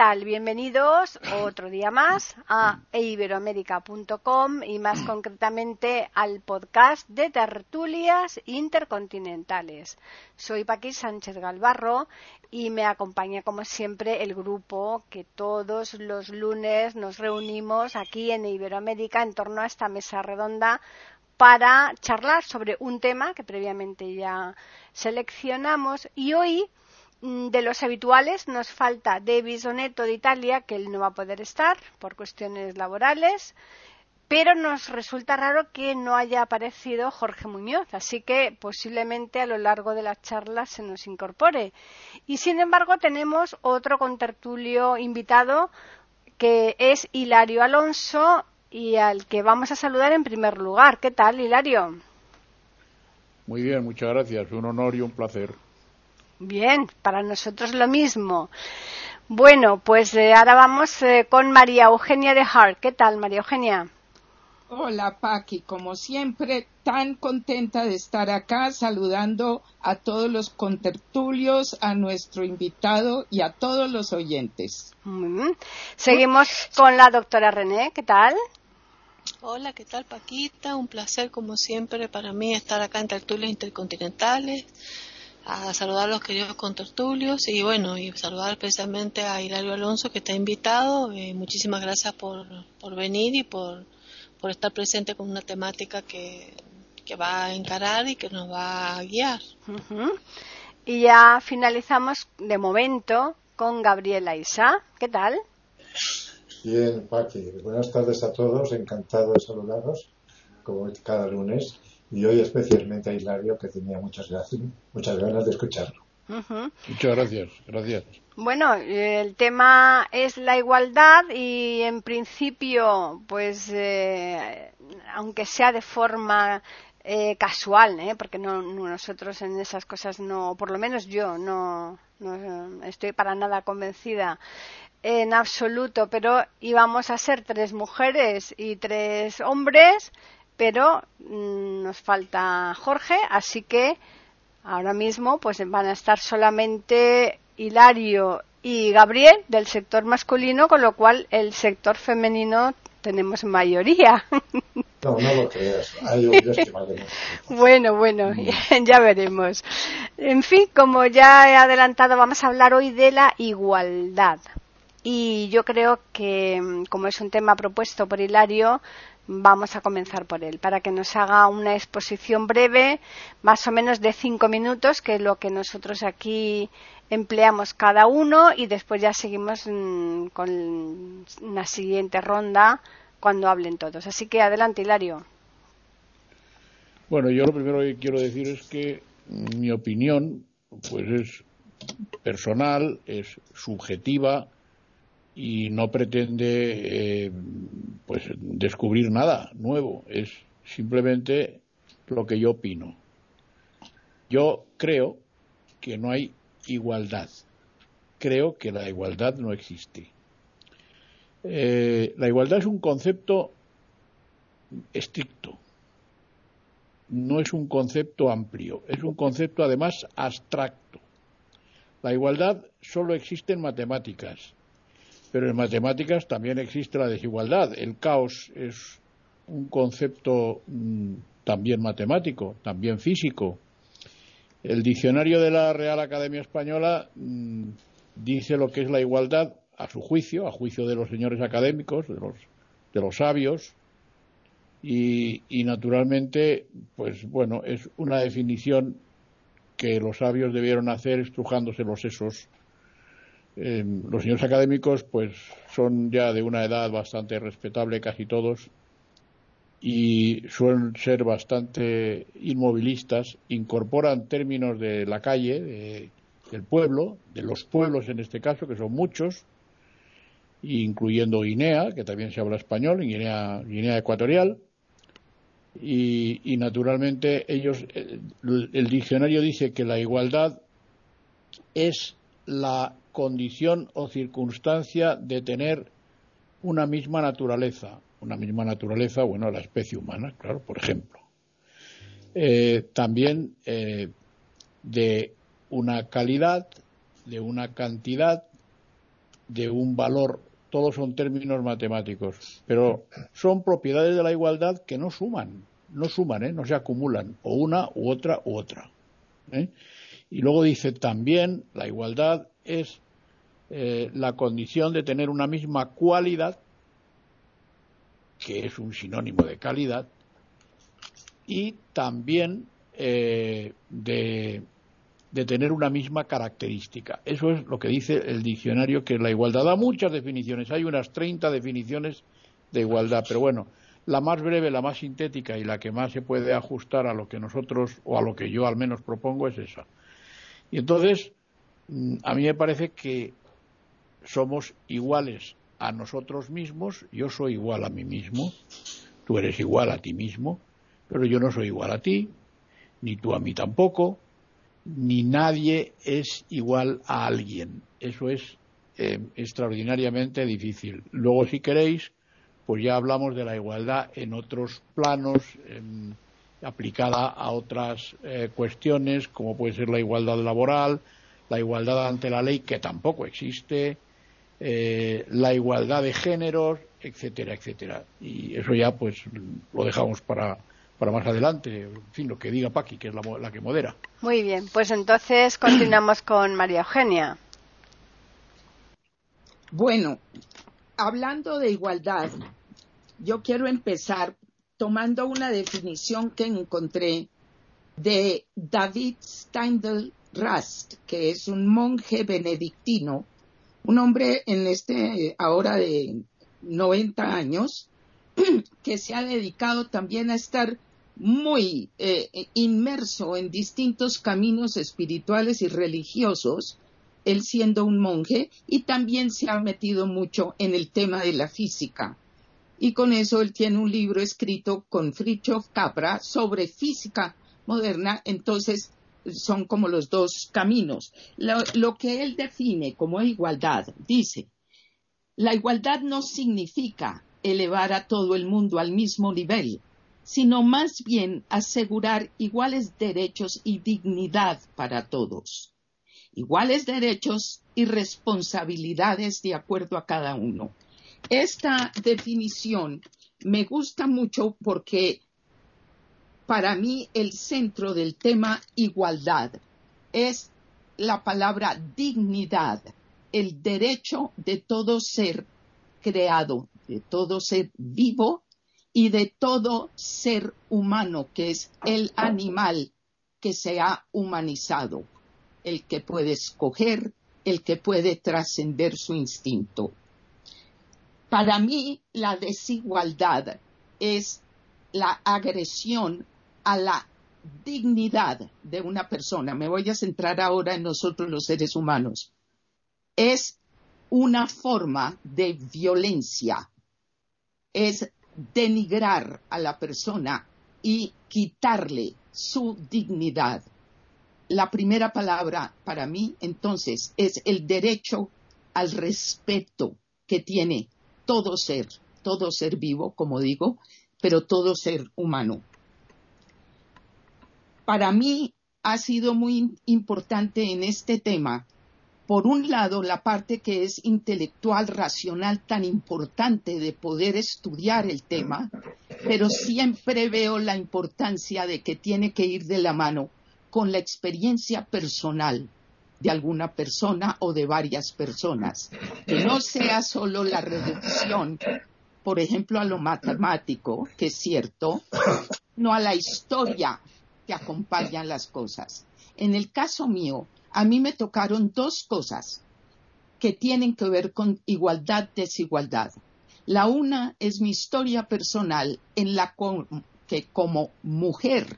Tal? Bienvenidos otro día más a iberoamérica.com y más concretamente al podcast de tertulias intercontinentales. Soy Paqui Sánchez Galvarro y me acompaña como siempre el grupo que todos los lunes nos reunimos aquí en Iberoamérica en torno a esta mesa redonda para charlar sobre un tema que previamente ya seleccionamos y hoy de los habituales nos falta Davis Oneto de Italia, que él no va a poder estar por cuestiones laborales, pero nos resulta raro que no haya aparecido Jorge Muñoz, así que posiblemente a lo largo de la charla se nos incorpore. Y sin embargo tenemos otro contertulio invitado que es Hilario Alonso y al que vamos a saludar en primer lugar. ¿Qué tal, Hilario? Muy bien, muchas gracias. Un honor y un placer. Bien, para nosotros lo mismo. Bueno, pues eh, ahora vamos eh, con María Eugenia de Hart. ¿Qué tal, María Eugenia? Hola, Paqui. Como siempre, tan contenta de estar acá saludando a todos los contertulios, a nuestro invitado y a todos los oyentes. Seguimos con la doctora René. ¿Qué tal? Hola, ¿qué tal, Paquita? Un placer, como siempre, para mí estar acá en Tertulias Intercontinentales a saludar a los queridos contertulios y bueno, y saludar especialmente a Hilario Alonso que está invitado. Eh, muchísimas gracias por, por venir y por, por estar presente con una temática que, que va a encarar y que nos va a guiar. Y ya finalizamos de momento con Gabriela Isa. ¿Qué tal? Bien, Paqui. Buenas tardes a todos. Encantado de saludaros, como cada lunes y hoy especialmente a Hilario que tenía muchas gracias, muchas ganas de escucharlo. Muchas gracias, gracias. Bueno, el tema es la igualdad y en principio, pues, eh, aunque sea de forma eh, casual, ¿eh? porque no, nosotros en esas cosas no, por lo menos yo no, no estoy para nada convencida en absoluto, pero íbamos a ser tres mujeres y tres hombres pero mm, nos falta Jorge, así que ahora mismo pues van a estar solamente Hilario y Gabriel del sector masculino, con lo cual el sector femenino tenemos mayoría. No, no lo creas. Hay Bueno, bueno, mm. ya veremos. En fin, como ya he adelantado, vamos a hablar hoy de la igualdad. Y yo creo que, mm, como es un tema propuesto por Hilario, vamos a comenzar por él, para que nos haga una exposición breve, más o menos de cinco minutos, que es lo que nosotros aquí empleamos cada uno, y después ya seguimos mm, con una siguiente ronda cuando hablen todos. Así que adelante, Hilario. Bueno, yo lo primero que quiero decir es que mi opinión, pues es personal, es subjetiva, y no pretende eh, pues descubrir nada nuevo. Es simplemente lo que yo opino. Yo creo que no hay igualdad. Creo que la igualdad no existe. Eh, la igualdad es un concepto estricto. No es un concepto amplio. Es un concepto además abstracto. La igualdad solo existe en matemáticas pero en matemáticas también existe la desigualdad. El caos es un concepto mm, también matemático, también físico. El diccionario de la Real Academia Española mm, dice lo que es la igualdad a su juicio, a juicio de los señores académicos, de los, de los sabios, y, y naturalmente, pues bueno, es una definición que los sabios debieron hacer estrujándose los sesos eh, los señores académicos pues son ya de una edad bastante respetable casi todos y suelen ser bastante inmovilistas, incorporan términos de la calle, del pueblo, de los pueblos en este caso, que son muchos, incluyendo Guinea, que también se habla español, Guinea, Guinea Ecuatorial. Y, naturalmente ellos, el diccionario dice que la igualdad es la condición o circunstancia de tener una misma naturaleza. Una misma naturaleza, bueno, la especie humana, claro, por ejemplo. Eh, también eh, de una calidad, de una cantidad, de un valor. Todos son términos matemáticos, pero son propiedades de la igualdad que no suman, no suman, ¿eh? no se acumulan, o una u otra u otra. Y luego dice también la igualdad es eh, la condición de tener una misma cualidad, que es un sinónimo de calidad, y también eh, de, de, tener una misma característica. Eso es lo que dice el diccionario, que la igualdad da muchas definiciones. Hay unas 30 definiciones de igualdad, pero bueno, la más breve, la más sintética y la que más se puede ajustar a lo que nosotros, o a lo que yo al menos propongo, es esa. Y entonces, mm, a mí me parece que somos iguales a nosotros mismos, yo soy igual a mí mismo, tú eres igual a ti mismo, pero yo no soy igual a ti, ni tú a mí tampoco, ni nadie es igual a alguien. Eso es eh, extraordinariamente difícil. Luego, si queréis, pues ya hablamos de la igualdad en otros planos, aplicada a otras eh, cuestiones, como puede ser la igualdad laboral, la igualdad ante la ley, que tampoco existe, eh, la igualdad de géneros, etcétera, etcétera. Y eso ya, pues, lo dejamos para, para más adelante. En fin, lo que diga Paqui, que es la, la que modera. Muy bien, pues entonces continuamos con María Eugenia. Bueno, hablando de igualdad, yo quiero empezar tomando una definición que encontré de David Steindl Rast, que es un monje benedictino, un hombre en este ahora de 90 años, que se ha dedicado también a estar muy eh, inmerso en distintos caminos espirituales y religiosos, él siendo un monje, y también se ha metido mucho en el tema de la física. Y con eso él tiene un libro escrito con Fritjof Capra sobre física moderna, entonces son como los dos caminos. Lo, que él define como igualdad, dice, la igualdad no significa elevar a todo el mundo al mismo nivel, sino más bien asegurar iguales derechos y dignidad para todos, iguales derechos y responsabilidades de acuerdo a cada uno. Esta definición me gusta mucho porque para mí el centro del tema igualdad es la palabra dignidad, el derecho de todo ser creado, de todo ser vivo y de todo ser humano, que es el animal que se ha humanizado, el que puede escoger, el que puede trascender su instinto. Para mí, la desigualdad es la agresión a la dignidad de una persona. Me voy a centrar ahora en nosotros los seres humanos. Es una forma de violencia. Es denigrar a la persona y quitarle su dignidad. La primera palabra para mí, entonces, es el derecho al respeto que tiene todo ser, todo ser vivo, como digo, pero todo ser humano. Para mí ha sido muy importante en este tema, por un lado, la parte que es intelectual, racional, tan importante de poder estudiar el tema, pero siempre veo la importancia de que tiene que ir de la mano con la experiencia personal de alguna persona o de varias personas. Que no sea solo la reducción, por ejemplo, a lo matemático, que es cierto, no a la historia que acompaña las cosas. En el caso mío, a mí me tocaron dos cosas que tienen que ver con igualdad-desigualdad. La una es mi historia personal en la que como mujer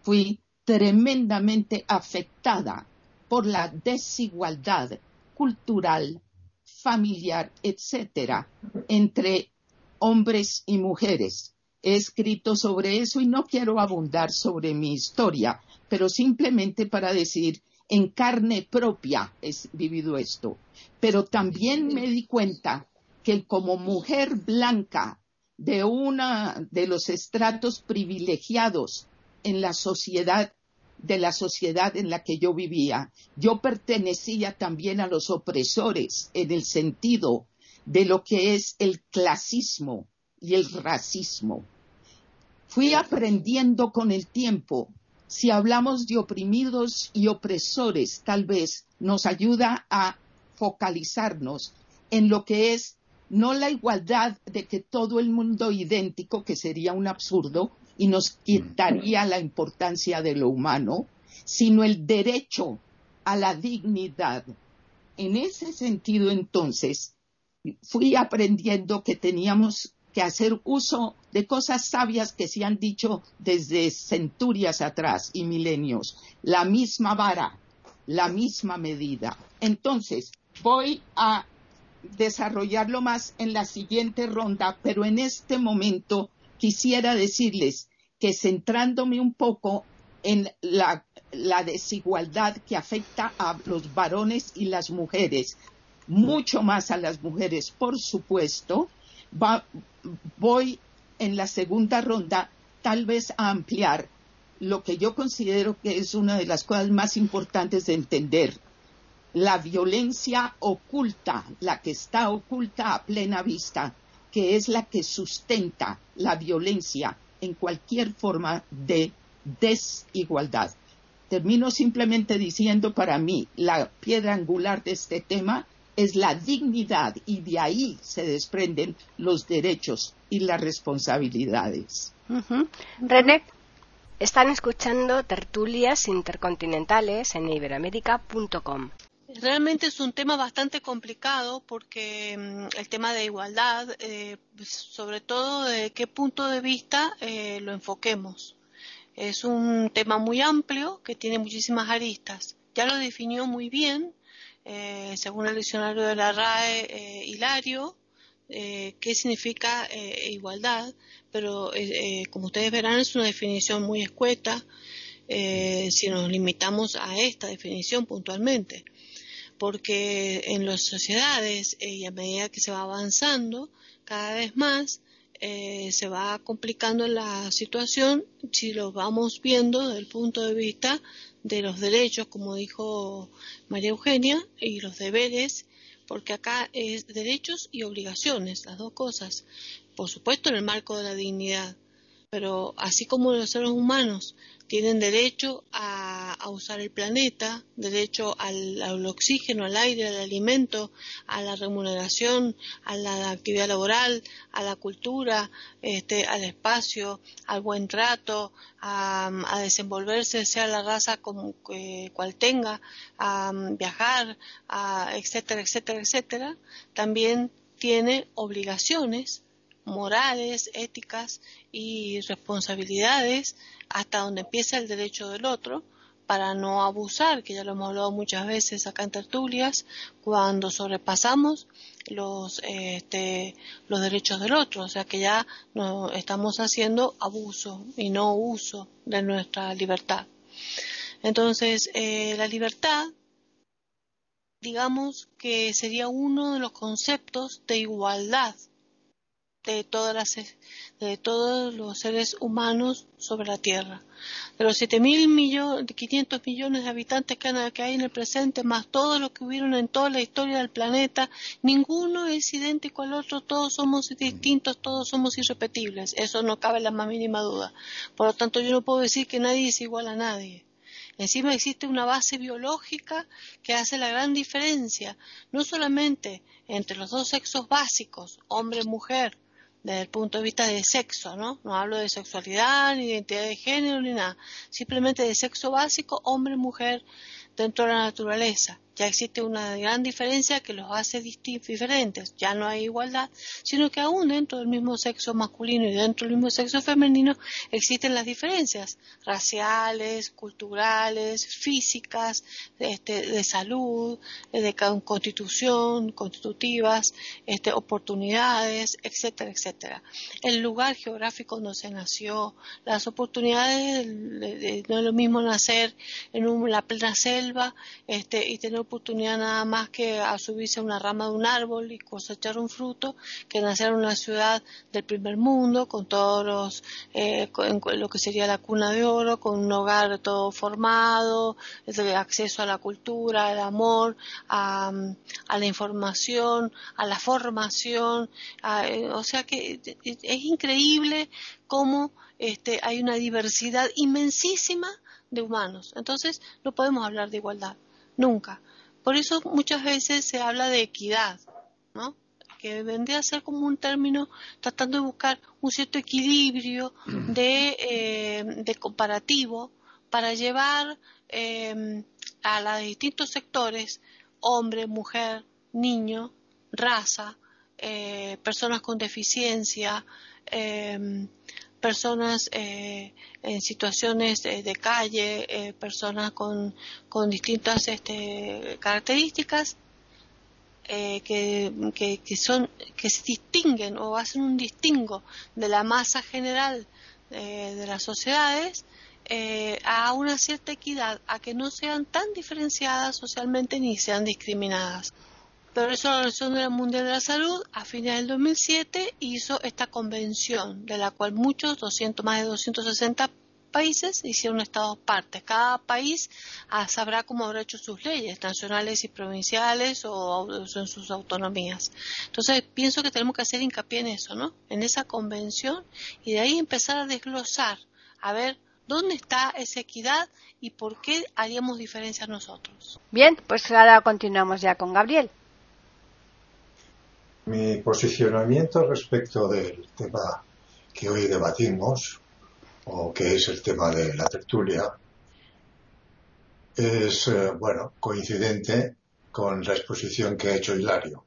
fui tremendamente afectada por la desigualdad cultural, familiar, etcétera, entre hombres y mujeres. He escrito sobre eso y no quiero abundar sobre mi historia, pero simplemente para decir, en carne propia he vivido esto. Pero también me di cuenta que como mujer blanca de una de los estratos privilegiados en la sociedad de la sociedad en la que yo vivía. Yo pertenecía también a los opresores en el sentido de lo que es el clasismo y el racismo. Fui aprendiendo con el tiempo. Si hablamos de oprimidos y opresores, tal vez nos ayuda a focalizarnos en lo que es no la igualdad de que todo el mundo idéntico, que sería un absurdo, y nos quitaría la importancia de lo humano, sino el derecho a la dignidad. En ese sentido, entonces, fui aprendiendo que teníamos que hacer uso de cosas sabias que se han dicho desde centurias atrás y milenios. La misma vara, la misma medida. Entonces, voy a desarrollarlo más en la siguiente ronda, pero en este momento quisiera decirles que centrándome un poco en la, desigualdad que afecta a los varones y las mujeres, mucho más a las mujeres, por supuesto, voy en la segunda ronda tal vez a ampliar lo que yo considero que es una de las cosas más importantes de entender. La violencia oculta, la que está oculta a plena vista, que es la que sustenta la violencia en cualquier forma de desigualdad. Termino simplemente diciendo para mí la piedra angular de este tema es la dignidad y de ahí se desprenden los derechos y las responsabilidades. René, están escuchando tertulias intercontinentales en iberoamérica.com. Realmente es un tema bastante complicado porque mm, el tema de igualdad, eh, sobre todo de qué punto de vista eh, lo enfoquemos. Es un tema muy amplio que tiene muchísimas aristas. Ya lo definió muy bien, eh, según el diccionario de la RAE, Hilario, qué significa igualdad, pero como ustedes verán es una definición muy escueta si nos limitamos a esta definición puntualmente porque en las sociedades eh, y a medida que se va avanzando cada vez más eh, se va complicando la situación si lo vamos viendo desde el punto de vista de los derechos, como dijo María Eugenia, y los deberes, porque acá es derechos y obligaciones, las dos cosas, por supuesto en el marco de la dignidad, pero así como los seres humanos tienen derecho a, usar el planeta, derecho al, oxígeno, al aire, al alimento, a la remuneración, a la actividad laboral, a la cultura, este, al espacio, al buen trato, a, desenvolverse, sea la raza como, cual tenga, a viajar, etcétera, etcétera, etcétera, también tiene obligaciones morales, éticas y responsabilidades hasta donde empieza el derecho del otro para no abusar, que ya lo hemos hablado muchas veces acá en tertulias, cuando sobrepasamos los, este, los derechos del otro, o sea que ya no estamos haciendo abuso y no uso de nuestra libertad. Entonces, eh, la libertad, digamos que sería uno de los conceptos de igualdad de todas las de todos los seres humanos sobre la Tierra. De los 7.500 millones, millones de habitantes que hay en el presente, más todos los que hubieron en toda la historia del planeta, ninguno es idéntico al otro, todos somos distintos, todos somos irrepetibles. Eso no cabe la más mínima duda. Por lo tanto, yo no puedo decir que nadie es igual a nadie. Encima existe una base biológica que hace la gran diferencia, no solamente entre los dos sexos básicos, hombre-mujer, desde el punto de vista de sexo, ¿no? No hablo de sexualidad, ni identidad de género, ni nada. Simplemente de sexo básico, hombre-mujer, dentro de la naturaleza. Ya existe una gran diferencia que los hace diferentes. Ya no hay igualdad, sino que aún dentro del mismo sexo masculino y dentro del mismo sexo femenino existen las diferencias raciales, culturales, físicas, este, de salud, de constitución, constitutivas, este, oportunidades, etcétera, etcétera. El lugar geográfico donde se nació, las oportunidades, no es lo mismo nacer en la plena selva este, y tener oportunidad nada más que a subirse a una rama de un árbol y cosechar un fruto que nacer una ciudad del primer mundo con todos los, eh, lo que sería la cuna de oro, con un hogar todo formado, el acceso a la cultura, al amor, a, la información, a la formación, eh, o sea que es increíble cómo este, hay una diversidad inmensísima de humanos. Entonces no podemos hablar de igualdad, nunca. Por eso muchas veces se habla de equidad, ¿no? que vendría a ser como un término tratando de buscar un cierto equilibrio de, eh, comparativo para llevar eh, a los distintos sectores, hombre, mujer, niño, raza, eh, personas con deficiencia, personas eh, en situaciones de, calle, eh, personas con, con distintas este, características eh, que, que, son, que se distinguen o hacen un distingo de la masa general de las sociedades a una cierta equidad, a que no sean tan diferenciadas socialmente ni sean discriminadas. Por eso la Organización Mundial de la Salud, a fines del 2007, hizo esta convención, de la cual muchos, 200, más de 260 países hicieron estados partes. Cada país ah, sabrá cómo habrá hecho sus leyes nacionales y provinciales o, en sus autonomías. Entonces, pienso que tenemos que hacer hincapié en eso, ¿no? En esa convención y de ahí empezar a desglosar, a ver dónde está esa equidad y por qué haríamos diferencias nosotros. Bien, pues ahora continuamos ya con Gabriel. Mi posicionamiento respecto del tema que hoy debatimos, o que es el tema de la tertulia, es, eh, bueno, coincidente con la exposición que ha hecho Hilario.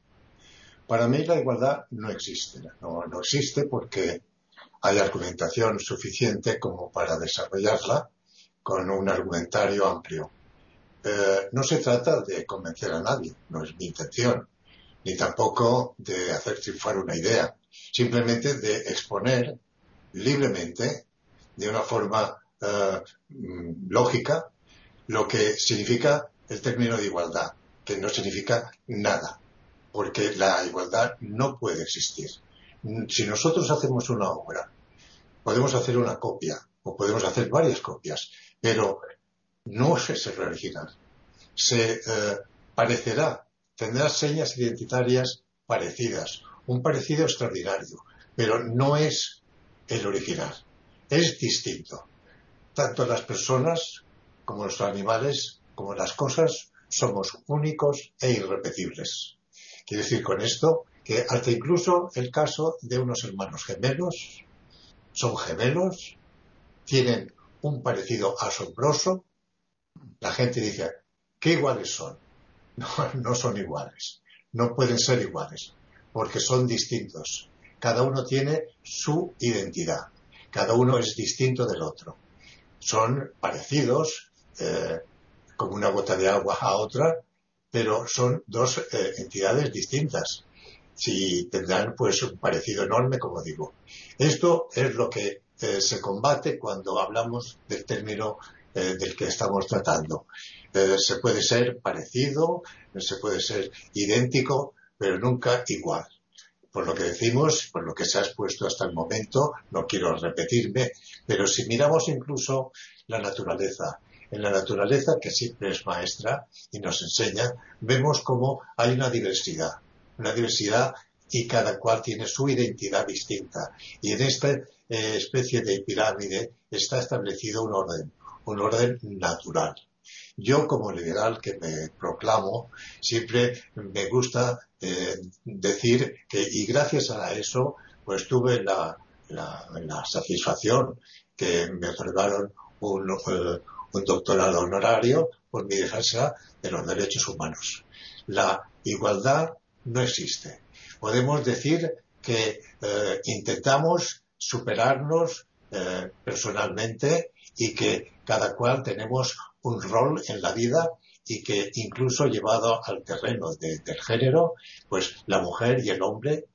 Para mí la igualdad no existe, no, existe porque hay argumentación suficiente como para desarrollarla con un argumentario amplio. Eh, no se trata de convencer a nadie, no es mi intención ni tampoco de hacer triunfar una idea, simplemente de exponer libremente, de una forma mm, lógica, lo que significa el término de igualdad, que no significa nada, porque la igualdad no puede existir. Si nosotros hacemos una obra, podemos hacer una copia o podemos hacer varias copias, pero no es el original. Se eh, parecerá tendrá señas identitarias parecidas, un parecido extraordinario, pero no es el original, es distinto. Tanto las personas como los animales, como las cosas, somos únicos e irrepetibles. Quiero decir con esto que hasta incluso el caso de unos hermanos gemelos, son gemelos, tienen un parecido asombroso, la gente dice, ¿qué iguales son? No, no son iguales. No pueden ser iguales, porque son distintos. Cada uno tiene su identidad. Cada uno es distinto del otro. Son parecidos, eh, como una gota de agua a otra, pero son dos eh, entidades distintas. Si tendrán pues un parecido enorme, como digo. Esto es lo que eh, se combate cuando hablamos del término del que estamos tratando. Eh, se puede ser parecido, se puede ser idéntico, pero nunca igual. Por lo que decimos, por lo que se ha expuesto hasta el momento, no quiero repetirme, pero si miramos incluso la naturaleza, en la naturaleza que siempre es maestra y nos enseña, vemos cómo hay una diversidad, una diversidad y cada cual tiene su identidad distinta. Y en esta eh, especie de pirámide está establecido un orden, un orden natural. Yo como liberal que me proclamo, siempre me gusta eh, decir que, y gracias a eso, pues tuve la, satisfacción que me otorgaron un, eh, un doctorado honorario por mi defensa de los derechos humanos. La igualdad no existe. Podemos decir que eh, intentamos superarnos personalmente y que cada cual tenemos un rol en la vida y que incluso llevado al terreno del género, pues la mujer y el hombre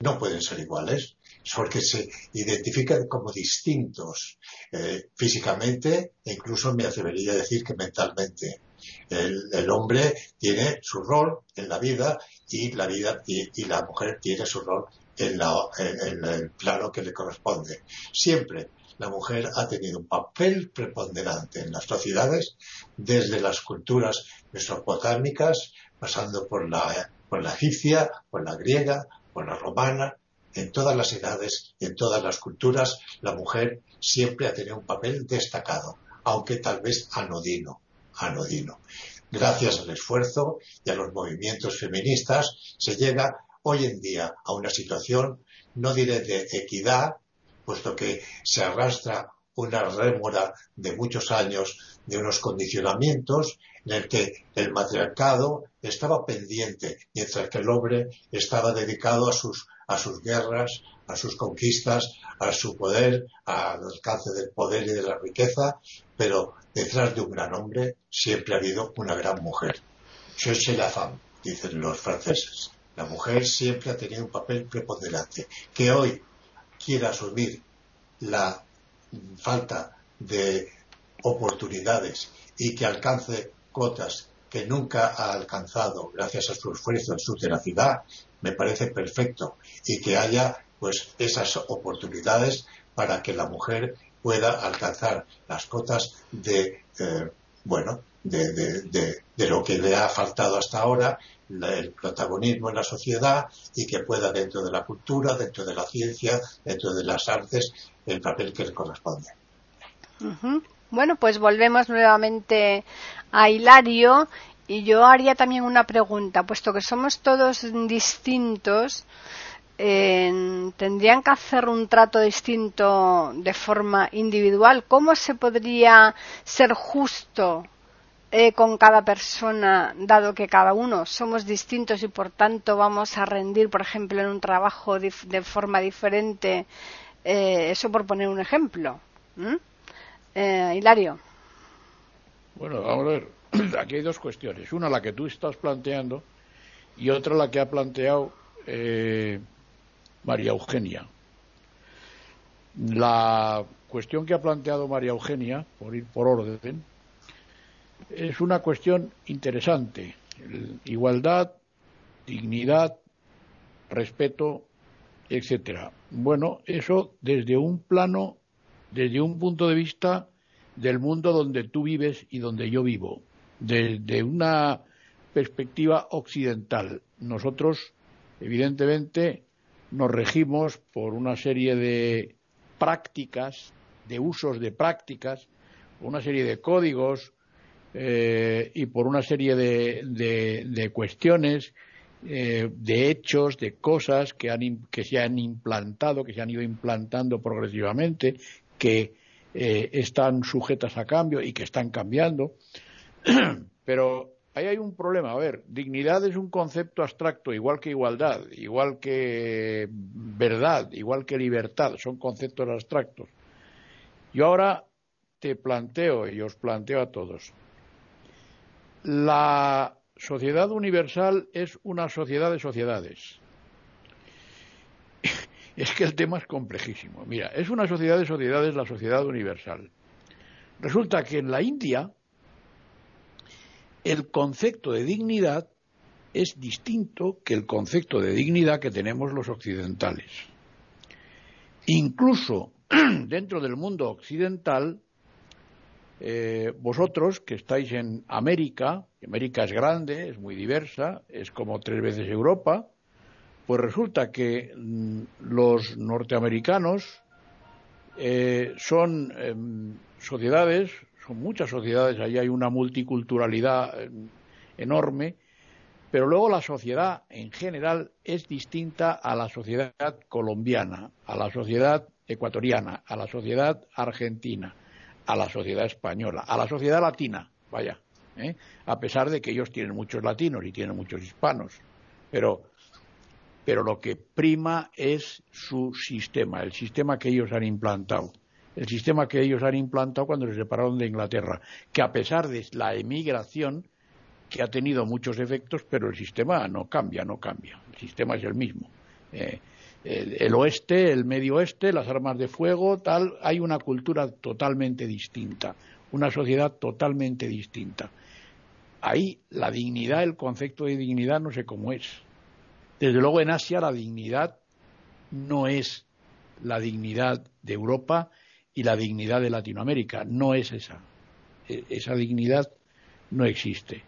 no pueden ser iguales, porque se identifican como distintos eh, físicamente e incluso me atrevería a decir que mentalmente. El, hombre tiene su rol en la vida y la vida y, la mujer tiene su rol en, en el plano que le corresponde. Siempre la mujer ha tenido un papel preponderante en las sociedades, desde las culturas mesopotámicas, pasando por la, por la egipcia, por la griega, por la romana, en todas las edades y en todas las culturas, la mujer siempre ha tenido un papel destacado, aunque tal vez anodino, anodino. Gracias al esfuerzo y a los movimientos feministas se llega hoy en día a una situación, no diré de equidad, puesto que se arrastra una rémora de muchos años de unos condicionamientos en el que el matriarcado estaba pendiente, mientras que el hombre estaba dedicado a sus, a sus guerras, a sus conquistas, a su poder, al alcance del poder y de la riqueza, pero detrás de un gran hombre siempre ha habido una gran mujer. Cherchez la femme, dicen los franceses. La mujer siempre ha tenido un papel preponderante. Que hoy quiera asumir la falta de oportunidades y que alcance cotas que nunca ha alcanzado gracias a su esfuerzo y su tenacidad, me parece perfecto. Y que haya pues esas oportunidades para que la mujer pueda alcanzar las cotas de eh, bueno de, lo que le ha faltado hasta ahora el protagonismo en la sociedad y que pueda dentro de la cultura, dentro de la ciencia, dentro de las artes, el papel que le corresponde. Bueno, pues volvemos nuevamente a Hilario y yo haría también una pregunta, puesto que somos todos distintos, eh, tendrían que hacer un trato distinto de forma individual. ¿Cómo se podría ser justo eh, con cada persona, dado que cada uno somos distintos y por tanto vamos a rendir, por ejemplo, en un trabajo de forma diferente. Eh, eso por poner un ejemplo. Eh, Hilario. Bueno, vamos a ver. Aquí hay dos cuestiones. Una, la que tú estás planteando, y otra, la que ha planteado María Eugenia. La cuestión que ha planteado María Eugenia, por ir por orden, es una cuestión interesante. Igualdad, dignidad, respeto, etcétera. Bueno, eso desde un plano, desde un punto de vista del mundo donde tú vives y donde yo vivo, desde una perspectiva occidental. Nosotros, evidentemente, nos regimos por una serie de prácticas, de usos de prácticas, una serie de códigos, eh, y por una serie de, cuestiones, eh, de hechos, de cosas que, que se han implantado, que se han ido implantando progresivamente, que eh, están sujetas a cambio y que están cambiando. Pero ahí hay un problema. A ver, dignidad es un concepto abstracto, igual que igualdad, igual que verdad, igual que libertad, son conceptos abstractos. Yo ahora te planteo y os planteo a todos, la sociedad universal es una sociedad de sociedades. Es que el tema es complejísimo. Mira, es una sociedad de sociedades la sociedad universal. Resulta que en la India el concepto de dignidad es distinto que el concepto de dignidad que tenemos los occidentales. Incluso dentro del mundo occidental eh, vosotros que estáis en América, América es grande, es muy diversa, es como tres veces Europa, pues resulta que mm, los norteamericanos eh, son em, sociedades, son muchas sociedades, allí hay una multiculturalidad em, enorme, pero luego la sociedad en general es distinta a la sociedad colombiana, a la sociedad ecuatoriana, a la sociedad argentina a la sociedad española, a la sociedad latina, vaya, ¿eh? a pesar de que ellos tienen muchos latinos y tienen muchos hispanos, pero, pero lo que prima es su sistema, el sistema que ellos han implantado, el sistema que ellos han implantado cuando se separaron de Inglaterra, que a pesar de la emigración, que ha tenido muchos efectos, pero el sistema no cambia, no cambia, el sistema es el mismo. Eh, el, oeste, el medio oeste, las armas de fuego, tal, hay una cultura totalmente distinta, una sociedad totalmente distinta. Ahí la dignidad, el concepto de dignidad no sé cómo es. Desde luego en Asia la dignidad no es la dignidad de Europa y la dignidad de Latinoamérica, no es esa. E, esa dignidad no existe.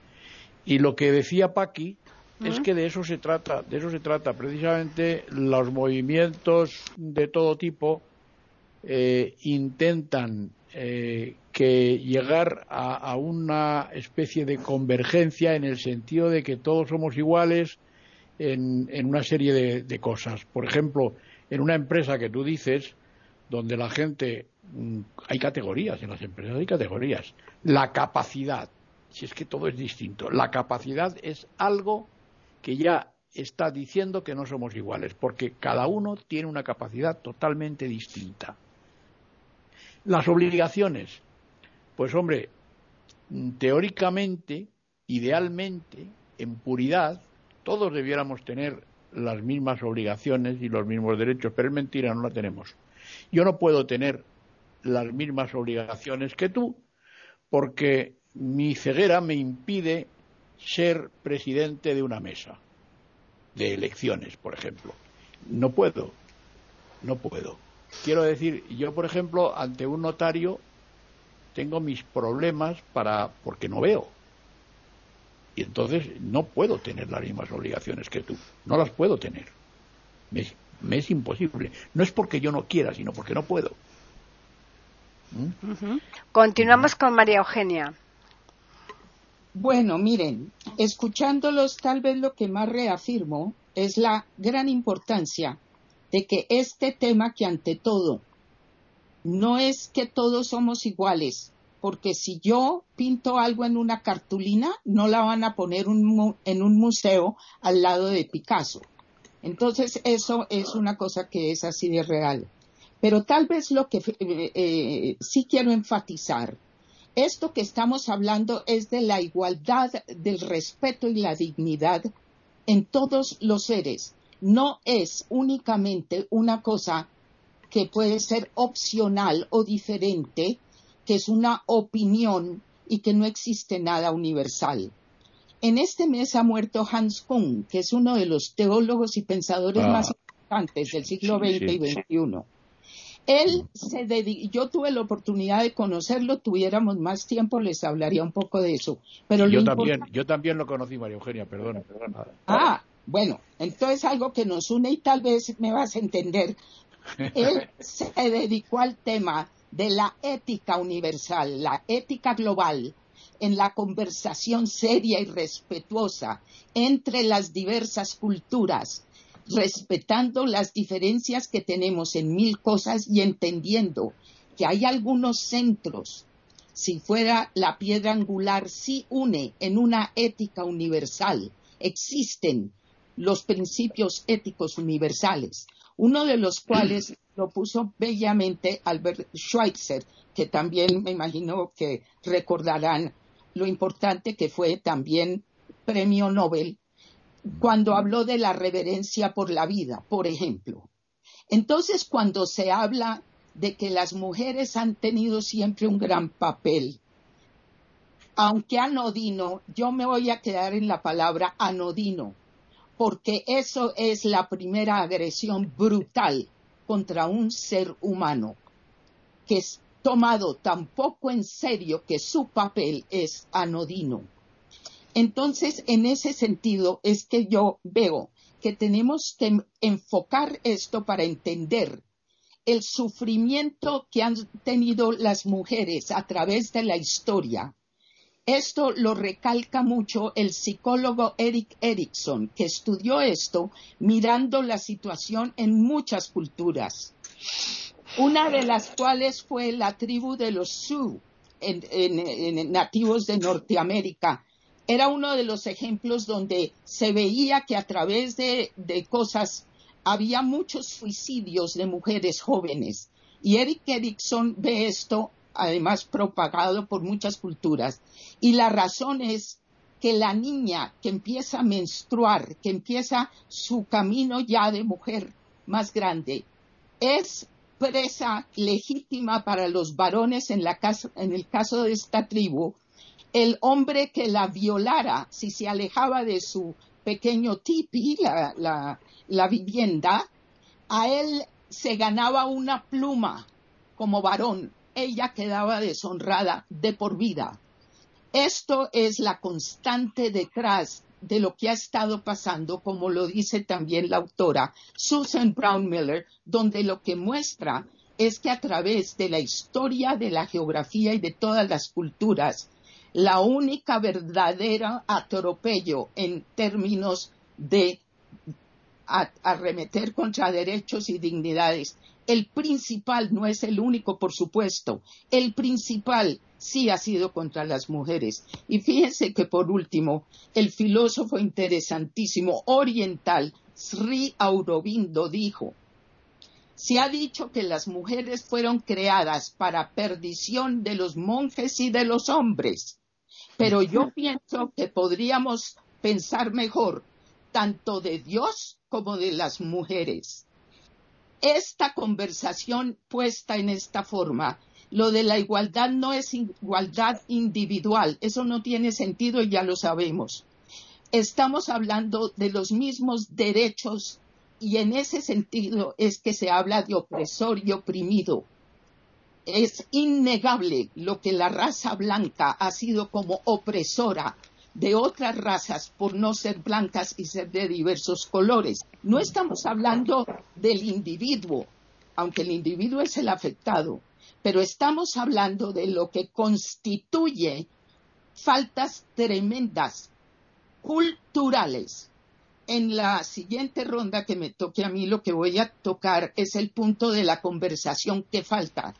Y lo que decía Paqui es que de eso se trata, de eso se trata. Precisamente los movimientos de todo tipo eh, intentan eh, que llegar a, una especie de convergencia en el sentido de que todos somos iguales en, una serie de, de, cosas. Por ejemplo, en una empresa que tú dices, donde la gente mm, hay categorías en las empresas, hay categorías. La capacidad, si es que todo es distinto, la capacidad es algo que ya está diciendo que no somos iguales, porque cada uno tiene una capacidad totalmente distinta. Las obligaciones, pues hombre, teóricamente, idealmente, en puridad, todos debiéramos tener las mismas obligaciones y los mismos derechos, pero es mentira, no la tenemos. Yo no puedo tener las mismas obligaciones que tú, porque mi ceguera me impide ser presidente de una mesa de elecciones, por ejemplo. No puedo, no puedo. Quiero decir, yo, por ejemplo, ante un notario tengo mis problemas para porque no veo. Y entonces no puedo tener las mismas obligaciones que tú. No las puedo tener. Me, es imposible. No es porque yo no quiera, sino porque no puedo. ¿Mm? Continuamos con María Eugenia. Bueno, miren, escuchándolos tal vez lo que más reafirmo es la gran importancia de que este tema que ante todo no es que todos somos iguales, porque si yo pinto algo en una cartulina, no la van a poner en un museo al lado de Picasso. Entonces, eso es una cosa que es así de real. Pero tal vez lo que eh, eh, sí quiero enfatizar esto que estamos hablando es de la igualdad, del respeto y la dignidad en todos los seres. No es únicamente una cosa que puede ser opcional o diferente, que es una opinión y que no existe nada universal. En este mes ha muerto Hans Kuhn, que es uno de los teólogos y pensadores ah. más importantes del siglo XX y XXI. Él se dedicó, yo tuve la oportunidad de conocerlo, tuviéramos más tiempo, les hablaría un poco de eso. Pero yo también, yo también lo conocí, María Eugenia, perdona, perdona. Ah, bueno, entonces algo que nos une y tal vez me vas a entender. Él se dedicó al tema de la ética universal, la ética global, en la conversación seria y respetuosa entre las diversas culturas, respetando las diferencias que tenemos en mil cosas y entendiendo que hay algunos centros, si fuera la piedra angular, sí une en una ética universal. Existen los principios éticos universales, uno de los cuales lo puso bellamente Albert Schweitzer, que también me imagino que recordarán lo importante que fue también premio Nobel cuando habló de la reverencia por la vida, por ejemplo. Entonces, cuando se habla de que las mujeres han tenido siempre un gran papel, aunque anodino, yo me voy a quedar en la palabra anodino, porque eso es la primera agresión brutal contra un ser humano, que es tomado tan poco en serio que su papel es anodino. Entonces, en ese sentido es que yo veo que tenemos que enfocar esto para entender el sufrimiento que han tenido las mujeres a través de la historia. Esto lo recalca mucho el psicólogo Eric Erickson, que estudió esto mirando la situación en muchas culturas. una de las cuales fue la tribu de los Sioux, en, nativos de Norteamérica. Era uno de los ejemplos donde se veía que a través de, de cosas había muchos suicidios de mujeres jóvenes. Y Eric Erickson ve esto, además propagado por muchas culturas. Y la razón es que la niña que empieza a menstruar, que empieza su camino ya de mujer más grande, es presa legítima para los varones en, el caso de esta tribu, el hombre que la violara, si se alejaba de su pequeño tipi, la, vivienda, a él se ganaba una pluma como varón. Ella quedaba deshonrada de por vida. Esto es la constante detrás de lo que ha estado pasando, como lo dice también la autora Susan Brown Miller, donde lo que muestra es que a través de la historia, de la geografía y de todas las culturas, la única verdadera atropello en términos de arremeter contra derechos y dignidades. El principal no es el único, por supuesto. El principal sí ha sido contra las mujeres. Y fíjense que por último, el filósofo interesantísimo oriental Sri Aurobindo dijo, se ha dicho que las mujeres fueron creadas para perdición de los monjes y de los hombres, pero yo pienso que podríamos pensar mejor tanto de Dios como de las mujeres. Esta conversación puesta en esta forma lo de la igualdad no es igualdad individual, eso no tiene sentido y ya lo sabemos. Estamos hablando de los mismos derechos y en ese sentido es que se habla de opresor y oprimido. Es innegable lo que la raza blanca ha sido como opresora de otras razas por no ser blancas y ser de diversos colores. No estamos hablando del individuo, aunque el individuo es el afectado, pero estamos hablando de lo que constituye faltas tremendas culturales. En la siguiente ronda que me toque a mí, lo que voy a tocar es el punto de la conversación que falta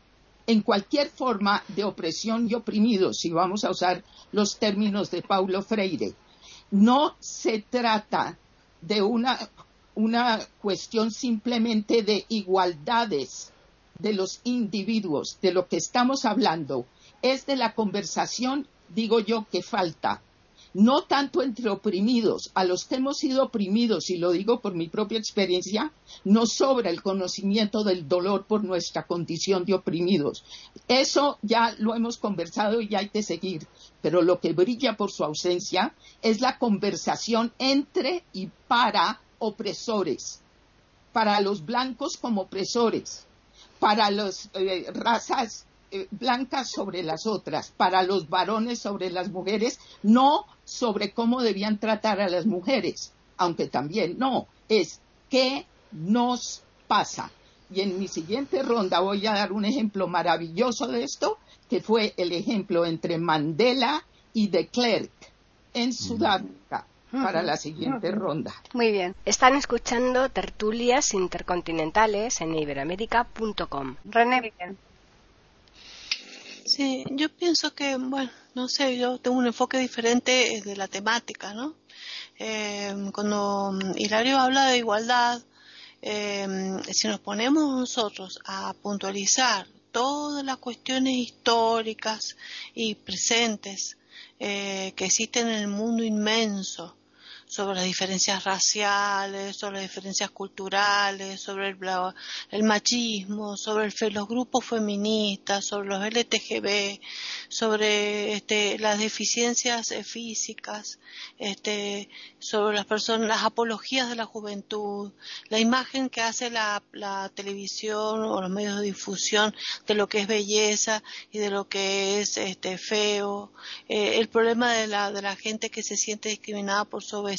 en cualquier forma de opresión y oprimido, si vamos a usar los términos de Paulo Freire. No se trata de una, una cuestión simplemente de igualdades de los individuos, de lo que estamos hablando, es de la conversación, digo yo, que falta. No tanto entre oprimidos, a los que hemos sido oprimidos, y lo digo por mi propia experiencia, no sobra el conocimiento del dolor por nuestra condición de oprimidos. Eso ya lo hemos conversado y hay que seguir, pero lo que brilla por su ausencia es la conversación entre y para opresores, para los blancos como opresores, para las eh, razas eh, blancas sobre las otras, para los varones sobre las mujeres, no sobre cómo debían tratar a las mujeres, aunque también no, es qué nos pasa. Y en mi siguiente ronda voy a dar un ejemplo maravilloso de esto, que fue el ejemplo entre Mandela y de Klerk en Sudáfrica para la siguiente ronda. Muy bien. Están escuchando tertulias intercontinentales en iberoamérica.com. René, bien. Sí, yo pienso que, bueno, no sé, yo tengo un enfoque diferente de la temática, ¿no? Eh, cuando Hilario habla de igualdad, eh, si nos ponemos nosotros a puntualizar todas las cuestiones históricas y presentes eh, que existen en el mundo inmenso, sobre las diferencias raciales, sobre las diferencias culturales, sobre el, machismo, sobre los grupos feministas, sobre los LTGB, sobre este, las deficiencias eh, físicas, este, sobre las personas, las apologías de la juventud, la imagen que hace la, televisión o los medios de difusión de lo que es belleza y de lo que es este, feo, eh, el problema de la, de la gente que se siente discriminada por su obesidad,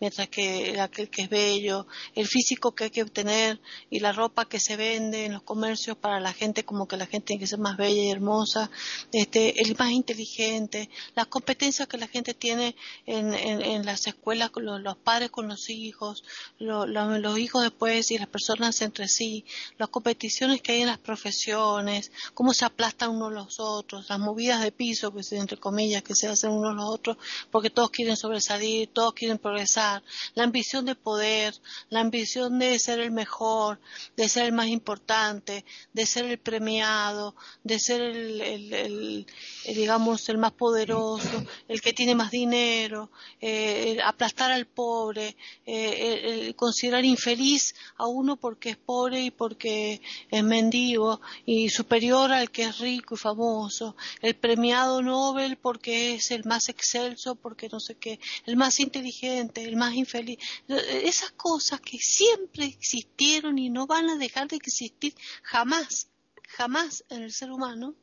mientras que aquel que es bello, el físico que hay que obtener y la ropa que se vende en los comercios para la gente como que la gente tiene que ser más bella y hermosa, este, el más inteligente, las competencias que la gente tiene en, en, las escuelas los, padres con los hijos, los hijos después y las personas entre sí, las competiciones que hay en las profesiones, cómo se aplastan unos los otros, las movidas de piso, que entre comillas, que se hacen unos los otros, porque todos quieren sobresalir, todos quieren progresar, la ambición de poder, la ambición de ser el mejor, de ser el más importante, de ser el premiado, de ser el, digamos, el más poderoso, el que tiene más dinero, eh, aplastar al pobre, eh, considerar infeliz a uno porque es pobre y porque es mendigo y superior al que es rico y famoso, el premiado Nobel porque es el más excelso, porque no sé qué, el más inteligente, el más infeliz. Esas cosas que siempre existieron y no van a dejar de existir jamás, jamás en el ser humano,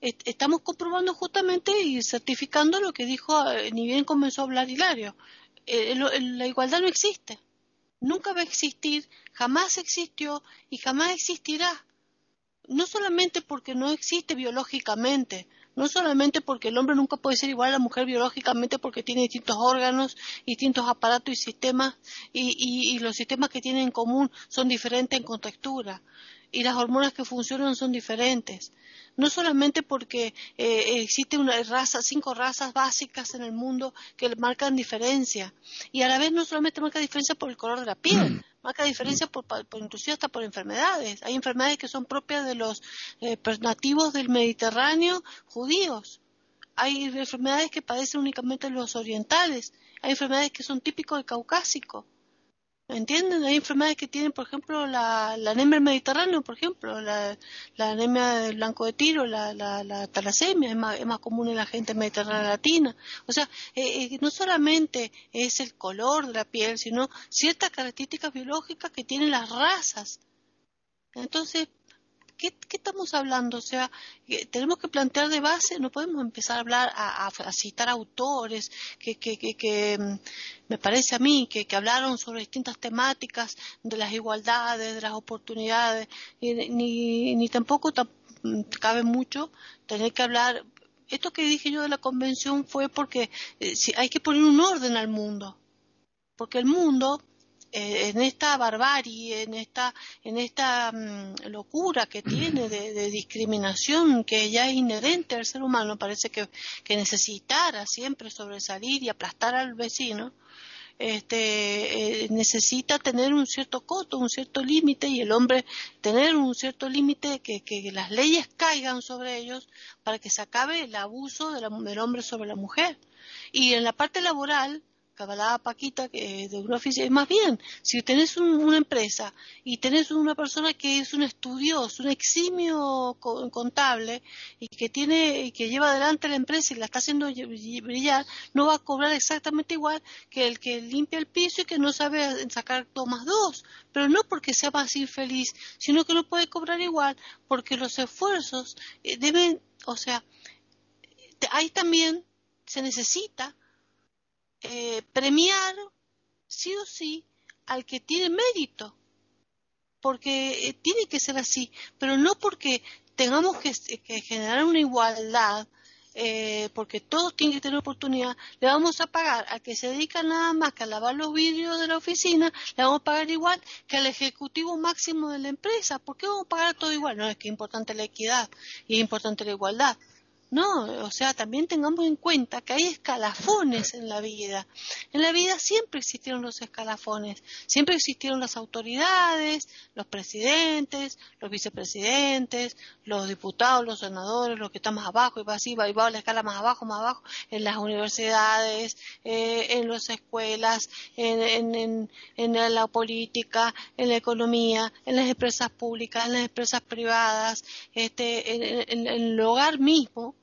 estamos comprobando justamente y certificando lo que dijo, eh, ni bien comenzó a hablar Hilario. Eh, la igualdad no existe. Nunca va a existir, jamás existió y jamás existirá. No solamente porque no existe biológicamente, no solamente porque el hombre nunca puede ser igual a la mujer biológicamente porque tiene distintos órganos, distintos aparatos y sistemas, y, los sistemas que tienen en común son diferentes en contextura, y las hormonas que funcionan son diferentes. No solamente porque eh, existe una raza, cinco razas básicas en el mundo que marcan diferencia, y a la vez no solamente marca diferencia por el color de la piel, marca diferencia por, inclusive hasta por enfermedades. Hay enfermedades que son propias de los eh, nativos del Mediterráneo judíos. Hay enfermedades que padecen únicamente los orientales. Hay enfermedades que son típicos del caucásico. ¿Entienden? Hay enfermedades que tienen, por ejemplo, la, anemia mediterráneo, por ejemplo, la, anemia del blanco de tiro, la, la, talasemia, es más, es más, común en la gente mediterránea latina. O sea, eh, eh, no solamente es el color de la piel, sino ciertas características biológicas que tienen las razas. Entonces, ¿qué, estamos hablando? O sea, tenemos que plantear de base, no podemos empezar a hablar, a, citar autores que, que, que, mm, me parece a mí que, hablaron sobre distintas temáticas de las igualdades, de las oportunidades, ni, ni tampoco mm, cabe mucho tener que hablar. Esto que dije yo de la convención fue porque eh, si hay que poner un orden al mundo, porque el mundo eh, en esta barbarie, en esta, en esta mm, locura que tiene de, discriminación que ya es inherente al ser humano, parece que, que necesitara siempre sobresalir y aplastar al vecino, este, eh, necesita tener un cierto coto, un cierto límite y el hombre tener un cierto límite que, que, las leyes caigan sobre ellos para que se acabe el abuso del hombre sobre la mujer. Y en la parte laboral, hablaba Paquita que de una oficina, más bien, si tenés una empresa y tenés una persona que es un estudioso, un eximio contable y que tiene y que lleva adelante la empresa y la está haciendo brillar, no va a cobrar exactamente igual que el que limpia el piso y que no sabe sacar dos más dos, pero no porque sea más infeliz, sino que no puede cobrar igual porque los esfuerzos eh, deben, o sea, ahí también se necesita eh, premiar sí o sí al que tiene mérito, porque eh, tiene que ser así, pero no porque tengamos que, generar una igualdad, eh, porque todos tienen que tener oportunidad, le vamos a pagar al que se dedica nada más que a lavar los vidrios de la oficina, le vamos a pagar igual que al ejecutivo máximo de la empresa. ¿Por qué vamos a pagar todo igual? No, es que es importante la equidad y es importante la igualdad. No, o sea, también tengamos en cuenta que hay escalafones en la vida. En la vida siempre existieron los escalafones, siempre existieron las autoridades, los presidentes, los vicepresidentes, los diputados, los senadores, los que están más abajo y va así, va, y va a la escala más abajo, más abajo, en las universidades, eh, en las escuelas, en, la política, en la economía, en las empresas públicas, en las empresas privadas, este, en el hogar mismo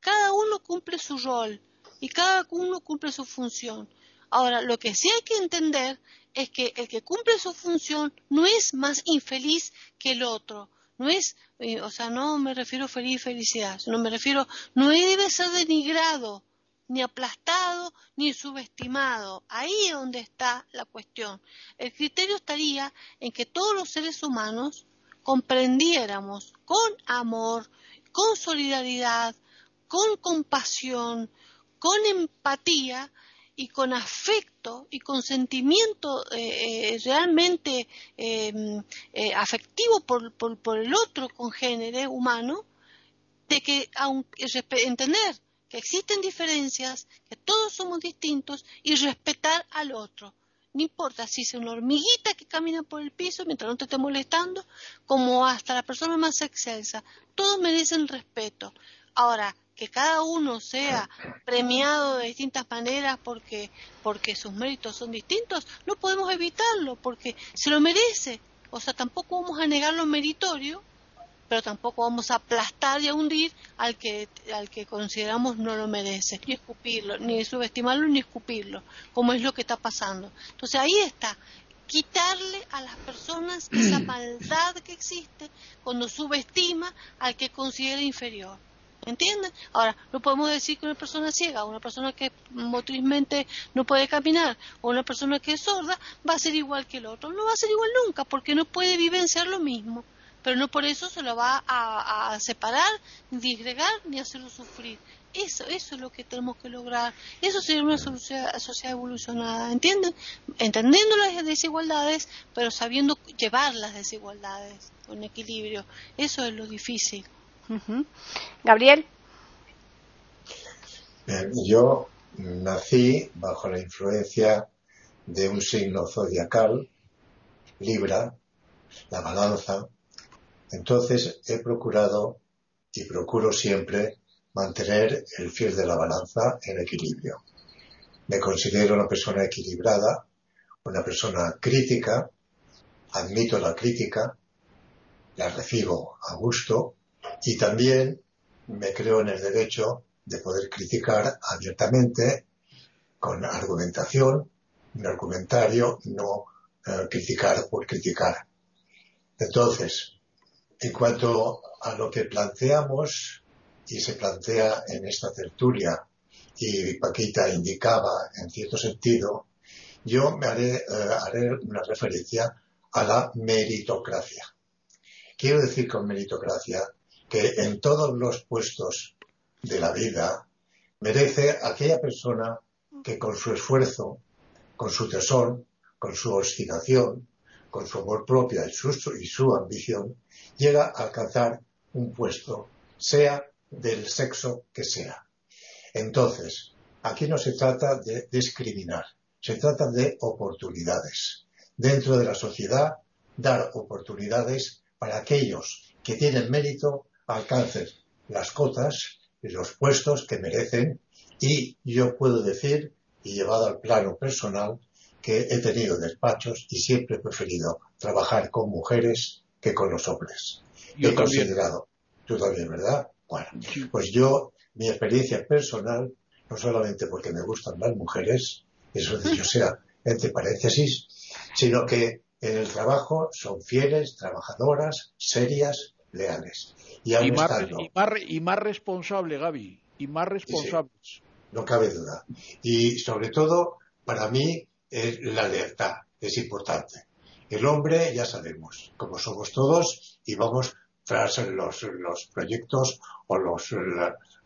cada uno cumple su rol y cada uno cumple su función. Ahora, lo que sí hay que entender es que el que cumple su función no es más infeliz que el otro. No es, eh, o sea, no me refiero feliz felicidad, sino me refiero, no debe ser denigrado, ni aplastado, ni subestimado. Ahí es donde está la cuestión. El criterio estaría en que todos los seres humanos comprendiéramos con amor, con solidaridad, con compasión, con empatía y con afecto y con sentimiento eh, eh, realmente em, eh, afectivo por, el otro congénere humano, de que aunque, entender que existen diferencias, que todos somos distintos y respetar al otro. No importa si es una hormiguita que camina por el piso mientras no te esté molestando, como hasta la persona más excelsa. Todos merecen respeto. Ahora, que cada uno sea premiado de distintas maneras porque, porque sus méritos son distintos, no podemos evitarlo porque se lo merece. O sea, tampoco vamos a negar lo meritorio, pero tampoco vamos a aplastar y a hundir al que, al que consideramos no lo merece, ni escupirlo, ni subestimarlo, ni escupirlo, como es lo que está pasando. Entonces ahí está, quitarle a las personas esa maldad que existe cuando subestima al que considera inferior. ¿Entienden? Ahora, no podemos decir que una persona ciega, una persona que motrizmente no puede caminar, o una persona que es sorda, va a ser igual que el otro. No va a ser igual nunca, porque no puede vivenciar lo mismo. Pero no por eso se lo va a, separar, ni disgregar, ni hacerlo sufrir. Eso, eso es lo que tenemos que lograr. Eso sería una sociedad, sociedad evolucionada, ¿entienden? Entendiendo las desigualdades, pero sabiendo llevar las desigualdades con equilibrio. Eso es lo difícil. Gabriel. yo nací bajo la influencia de un signo zodiacal, Libra, la balanza. Entonces he procurado y procuro siempre mantener el fiel de la balanza en equilibrio. Me considero una persona equilibrada, una persona crítica, admito la crítica, la recibo a gusto, y también me creo en el derecho de poder criticar abiertamente con argumentación, un argumentario, no eh, criticar por criticar. Entonces, en cuanto a lo que planteamos y se plantea en esta tertulia, y Paquita indicaba en cierto sentido, yo me haré, eh, haré una referencia a la meritocracia. Quiero decir con meritocracia que en todos los puestos de la vida merece aquella persona que con su esfuerzo, con su tesón, con su obstinación, con su amor propio y su, y su ambición, llega a alcanzar un puesto, sea del sexo que sea. Entonces, aquí no se trata de discriminar, se trata de oportunidades. Dentro de la sociedad, dar oportunidades para aquellos que tienen mérito alcancen las cotas y los puestos que merecen y yo puedo decir, y llevado al plano personal, que he tenido despachos y siempre he preferido trabajar con mujeres que con los hombres. he considerado, tú también, ¿verdad? Bueno, pues yo, mi experiencia personal, no solamente porque me gustan las mujeres, eso dicho sea entre paréntesis, sino que en el trabajo son fieles, trabajadoras, serias, leales. Y, más, responsable, Gaby, y más responsables. no cabe duda. Y sobre todo, para mí, la lealtad es importante. El hombre, ya sabemos, como somos todos, y vamos tras los, los proyectos o los,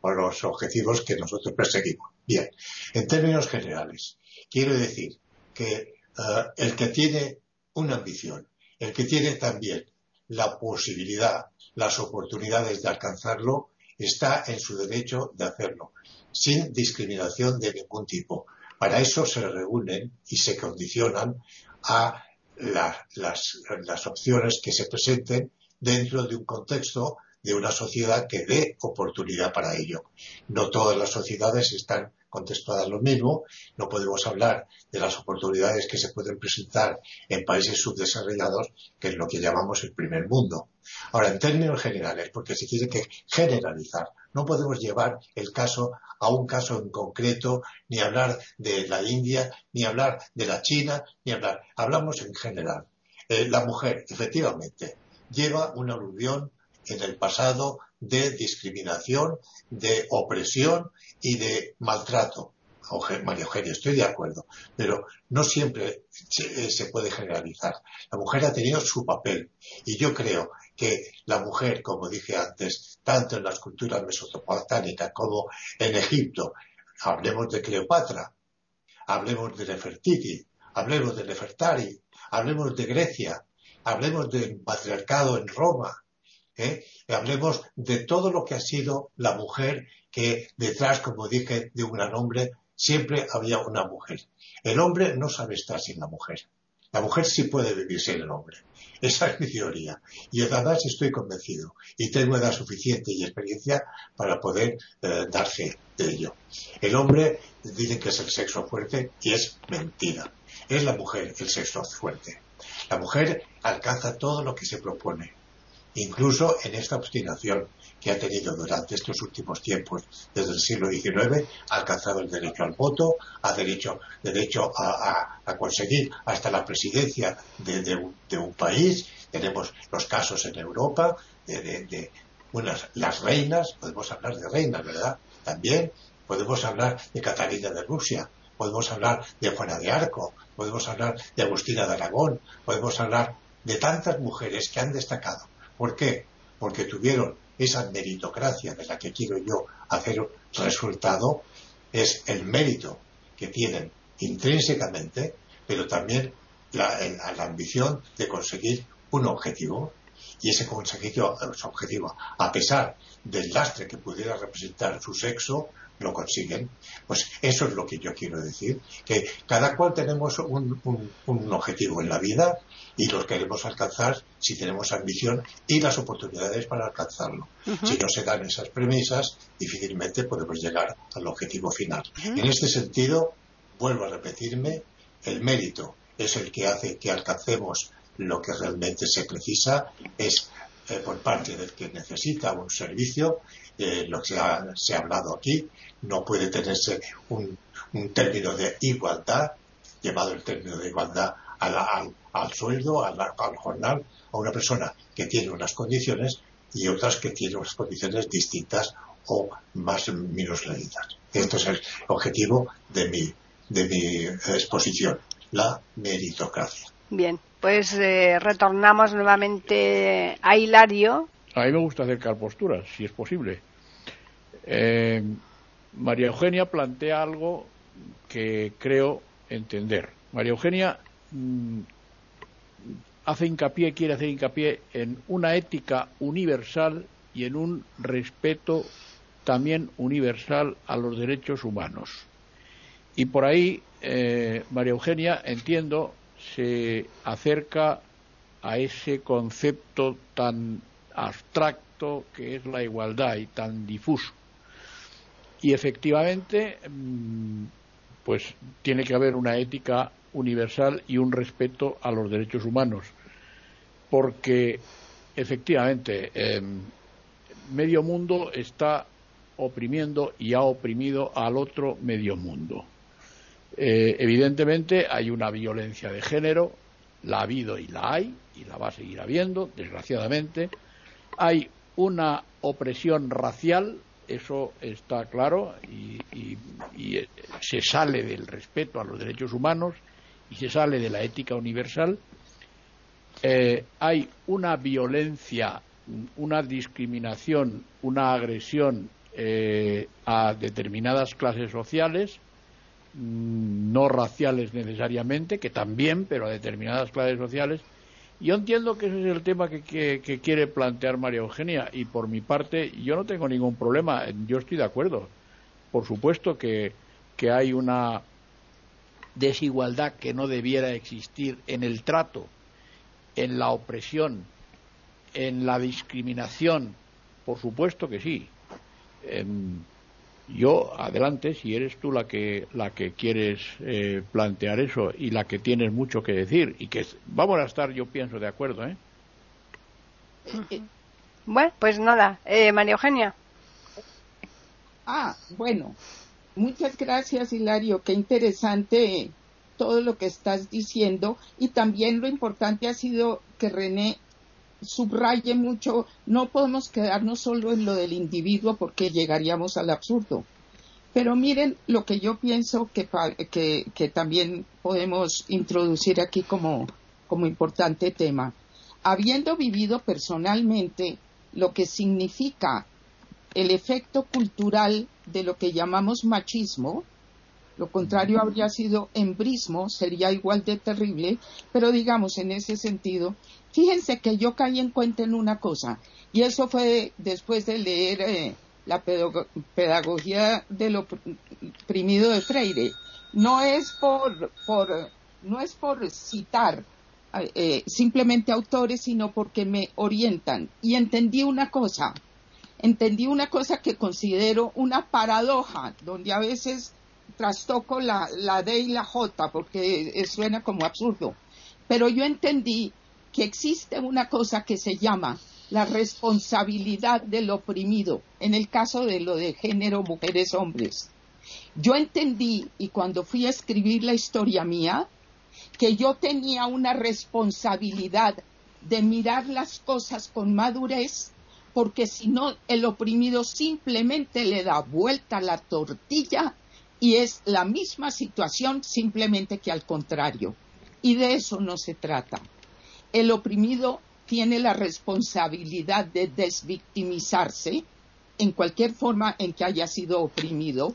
o los objetivos que nosotros perseguimos. Bien, en términos generales, quiero decir que eh, el que tiene una ambición, el que tiene también la posibilidad las oportunidades de alcanzarlo, está en su derecho de hacerlo, sin discriminación de ningún tipo. Para eso se reúnen y se condicionan a las, opciones que se presenten dentro de un contexto de una sociedad que dé oportunidad para ello. No todas las sociedades están contestadas lo mismo. No podemos hablar de las oportunidades que se pueden presentar en países subdesarrollados, que es lo que llamamos el primer mundo. Ahora, en términos generales, porque se tiene que generalizar, no podemos llevar el caso a un caso en concreto, ni hablar de la India, ni hablar de la China, ni hablar. Hablamos en general. Eh, la mujer, efectivamente, lleva una aluvión en el pasado de discriminación, de opresión y de maltrato. María Eugenia, estoy de acuerdo, pero no siempre se, se, puede generalizar. La mujer ha tenido su papel y yo creo que la mujer, como dije antes, tanto en las culturas mesopotámicas como en Egipto, hablemos de Cleopatra, hablemos de Nefertiti, hablemos de Nefertari, hablemos de Grecia, hablemos del patriarcado en Roma, ¿eh? hablemos de todo lo que ha sido la mujer que detrás, como dije, de un gran hombre siempre había una mujer. El hombre no sabe estar sin la mujer. La mujer sí puede vivir sin el hombre. Esa es mi teoría. Y además estoy convencido. Y tengo edad suficiente y experiencia para poder eh, de ello. El hombre dicen que es el sexo fuerte y es mentira. Es la mujer el sexo fuerte. La mujer alcanza todo lo que se propone. Incluso en esta obstinación que ha tenido durante estos últimos tiempos, desde el siglo XIX, ha alcanzado el derecho al voto, ha derecho, derecho a, conseguir hasta la presidencia de, un, país. Tenemos los casos en Europa de, unas, las reinas, podemos hablar de reinas, ¿verdad? También podemos hablar de Catalina de Rusia, podemos hablar de Juana de Arco, podemos hablar de Agustina de Aragón, podemos hablar de tantas mujeres que han destacado. ¿Por qué? Porque tuvieron esa meritocracia de la que quiero yo hacer resultado es el mérito que tienen intrínsecamente, pero también la, ambición de conseguir un objetivo. Y ese objetivo, a pesar del lastre que pudiera representar su sexo, lo consiguen. Pues eso es lo que yo quiero decir, que cada cual tenemos un, objetivo en la vida y los queremos alcanzar si tenemos ambición y las oportunidades para alcanzarlo. Si no se dan esas premisas, difícilmente podemos llegar al objetivo final. En este sentido, vuelvo a repetirme, el mérito es el que hace que alcancemos lo que realmente se precisa, es eh, por parte del que necesita un servicio eh, lo que se ha hablado aquí, no puede tenerse un, término de igualdad, llevado el término de igualdad al, sueldo, al, jornal, a una persona que tiene unas condiciones y otras que tienen unas condiciones distintas o más menos leídas. Esto es el objetivo de mi, de mi exposición, la meritocracia. Bien, pues eh, retornamos nuevamente a Hilario, a mí me gusta acercar posturas, si es posible. Eh, María Eugenia plantea algo que creo entender. María Eugenia mm, hace hincapié, quiere hacer hincapié en una ética universal y en un respeto también universal a los derechos humanos. Y por ahí eh, María Eugenia, entiendo, se acerca a ese concepto tan abstracto que es la igualdad y tan difuso. Y efectivamente, mm, pues tiene que haber una ética universal y un respeto a los derechos humanos, porque efectivamente em, medio mundo está oprimiendo y ha oprimido al otro medio mundo. Eh, evidentemente hay una violencia de género, la ha habido y la hay, y la va a seguir habiendo, desgraciadamente, hay una opresión racial, eso está claro, y, eh, se sale del respeto a los derechos humanos y se sale de la ética universal. Eh, hay una violencia, una discriminación, una agresión eh, a determinadas clases sociales, mm, no raciales necesariamente, que también, pero a determinadas clases sociales, yo entiendo que ese es el tema que, quiere plantear María Eugenia y por mi parte yo no tengo ningún problema, yo estoy de acuerdo. Por supuesto que, que hay una desigualdad que no debiera existir en el trato, en la opresión, en la discriminación, por supuesto que sí. Em, yo adelante si eres tú la que la que quieres eh, plantear eso y la que tienes mucho que decir y que vamos a estar yo pienso de acuerdo ¿eh? bueno pues nada eh, María Eugenia ah bueno muchas gracias Hilario qué interesante todo lo que estás diciendo y también lo importante ha sido que René subraye mucho, no podemos quedarnos solo en lo del individuo porque llegaríamos al absurdo. Pero miren lo que yo pienso que, que, también podemos introducir aquí como, como importante tema. Habiendo vivido personalmente lo que significa el efecto cultural de lo que llamamos machismo, lo contrario habría sido embrismo, sería igual de terrible, pero digamos en ese sentido, fíjense que yo caí en cuenta en una cosa, y eso fue después de leer eh, la pedagogía del oprimido de Freire. No es por, no es por citar eh, simplemente autores, sino porque me orientan. Y entendí una cosa, entendí una cosa que considero una paradoja, donde a veces trastoco la, la D y la J, porque suena como absurdo. Pero yo entendí que existe una cosa que se llama la responsabilidad del oprimido, en el caso de lo de género mujeres-hombres. Yo entendí, y cuando fui a escribir la historia mía, que yo tenía una responsabilidad de mirar las cosas con madurez, porque si no, el oprimido simplemente le da vuelta la tortilla y es la misma situación, simplemente que al contrario. Y de eso no se trata. El oprimido tiene la responsabilidad de desvictimizarse en cualquier forma en que haya sido oprimido,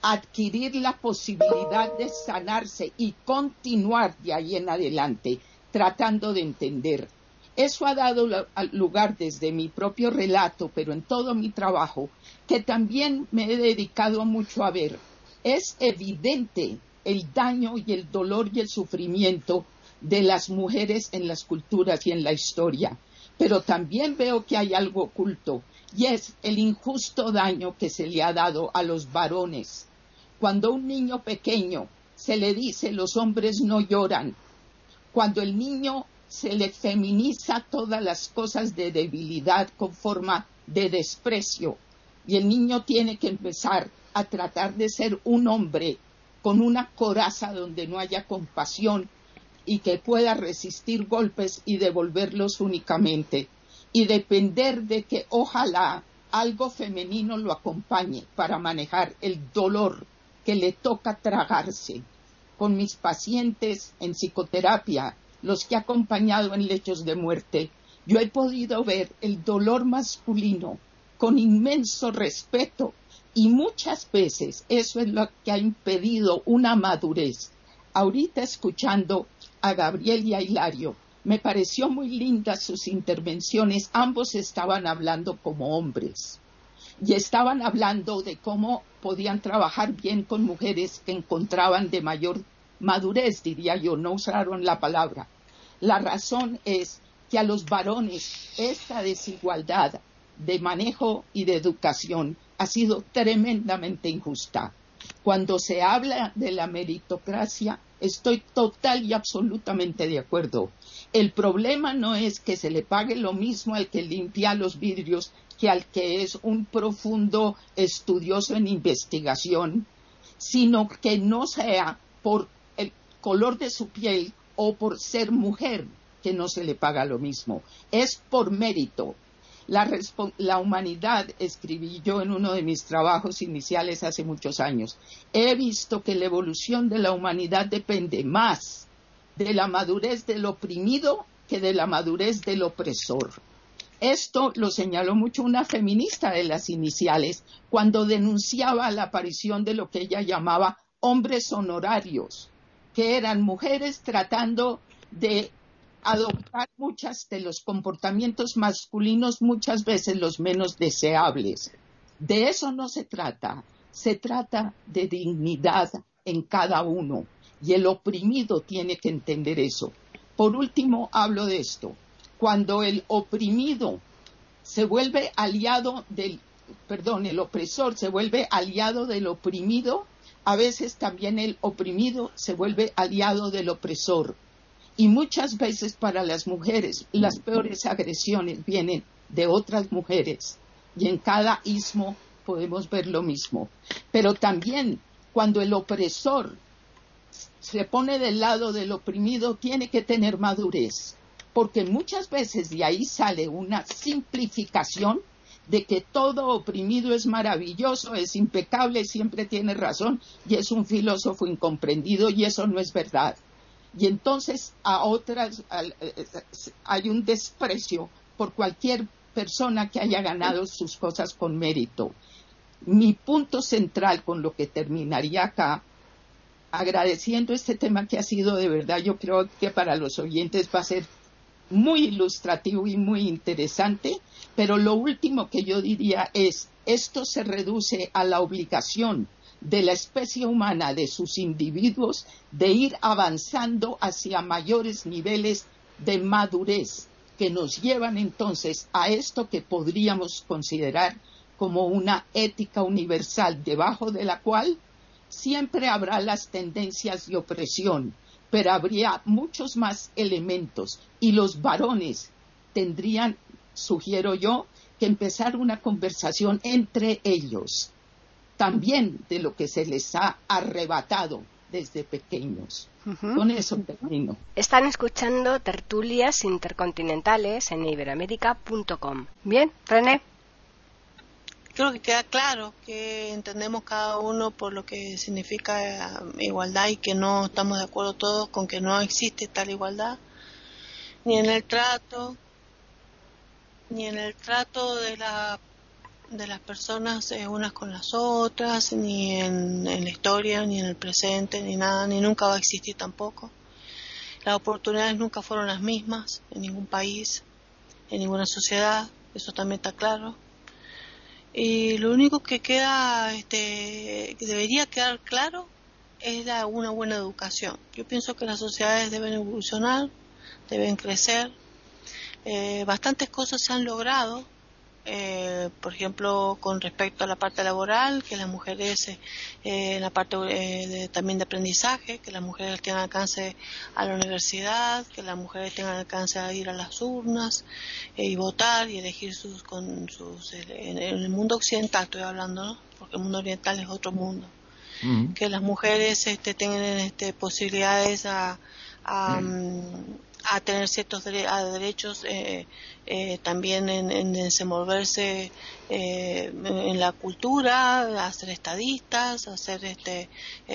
adquirir la posibilidad de sanarse y continuar de ahí en adelante tratando de entender. Eso ha dado lugar desde mi propio relato, pero en todo mi trabajo, que también me he dedicado mucho a ver. Es evidente el daño y el dolor y el sufrimiento de las mujeres en las culturas y en la historia. Pero también veo que hay algo oculto y es el injusto daño que se le ha dado a los varones. Cuando a un niño pequeño se le dice los hombres no lloran, cuando el niño se le feminiza todas las cosas de debilidad con forma de desprecio y el niño tiene que empezar a tratar de ser un hombre con una coraza donde no haya compasión y que pueda resistir golpes y devolverlos únicamente y depender de que ojalá algo femenino lo acompañe para manejar el dolor que le toca tragarse. Con mis pacientes en psicoterapia, los que he acompañado en lechos de muerte, yo he podido ver el dolor masculino con inmenso respeto y muchas veces eso es lo que ha impedido una madurez. Ahorita escuchando a Gabriel y a Hilario. Me pareció muy lindas sus intervenciones. Ambos estaban hablando como hombres y estaban hablando de cómo podían trabajar bien con mujeres que encontraban de mayor madurez, diría yo, no usaron la palabra. La razón es que a los varones esta desigualdad de manejo y de educación ha sido tremendamente injusta. Cuando se habla de la meritocracia, estoy total y absolutamente de acuerdo. El problema no es que se le pague lo mismo al que limpia los vidrios que al que es un profundo estudioso en investigación, sino que no sea por el color de su piel o por ser mujer que no se le paga lo mismo. Es por mérito. La, humanidad, escribí yo en uno de mis trabajos iniciales hace muchos años, he visto que la evolución de la humanidad depende más de la madurez del oprimido que de la madurez del opresor. Esto lo señaló mucho una feminista de las iniciales cuando denunciaba la aparición de lo que ella llamaba hombres honorarios, que eran mujeres tratando de adoptar muchas de los comportamientos masculinos, muchas veces los menos deseables. De eso no se trata, se trata de dignidad en cada uno y el oprimido tiene que entender eso. Por último, hablo de esto. Cuando el oprimido se vuelve aliado del, perdón, el opresor se vuelve aliado del oprimido, a veces también el oprimido se vuelve aliado del opresor y muchas veces para las mujeres las peores agresiones vienen de otras mujeres. Y en cada ismo podemos ver lo mismo. Pero también cuando el opresor se pone del lado del oprimido, tiene que tener madurez. porque muchas veces de ahí sale una simplificación de que todo oprimido es maravilloso, es impecable, siempre tiene razón y es un filósofo incomprendido y eso no es verdad. Y entonces a otras eh, hay un desprecio por cualquier persona que haya ganado sus cosas con mérito. Mi punto central con lo que terminaría acá, agradeciendo este tema que ha sido de verdad, yo creo que para los oyentes va a ser muy ilustrativo y muy interesante, pero lo último que yo diría es, esto se reduce a la obligación de la especie humana, de sus individuos, de ir avanzando hacia mayores niveles de madurez que nos llevan entonces a esto que podríamos considerar como una ética universal, debajo de la cual siempre habrá las tendencias de opresión, pero habría muchos más elementos y los varones tendrían, sugiero yo, que empezar una conversación entre ellos, también de lo que se les ha arrebatado desde pequeños. Con eso termino. Están escuchando tertulias intercontinentales en iberoamérica.com. Bien, René creo que queda claro que entendemos cada uno por lo que significa eh, igualdad y que no estamos de acuerdo todos con que no existe tal igualdad, ni en el trato, ni en el trato de, la, de las personas eh, unas con las otras, ni en, en la historia, ni en el presente, ni nada, ni nunca va a existir tampoco. Las oportunidades nunca fueron las mismas en ningún país, en ninguna sociedad, eso también está claro y lo único que queda, este, que debería quedar claro es la, una buena educación. Yo pienso que las sociedades deben evolucionar, deben crecer. Eh, bastantes cosas se han logrado eh, por ejemplo, con respecto a la parte laboral, que las mujeres, eh, en la parte eh, también de aprendizaje, que las mujeres tengan alcance a la universidad, que las mujeres tengan alcance a ir a las urnas y votar y elegir sus, con sus, en, el mundo occidental estoy hablando, ¿no? porque el mundo oriental es otro mundo. Que las mujeres este, tengan este, posibilidades a, a, a tener ciertos derechos eh, eh, también en, desenvolverse eh, en la cultura, a ser estadistas, a ser este,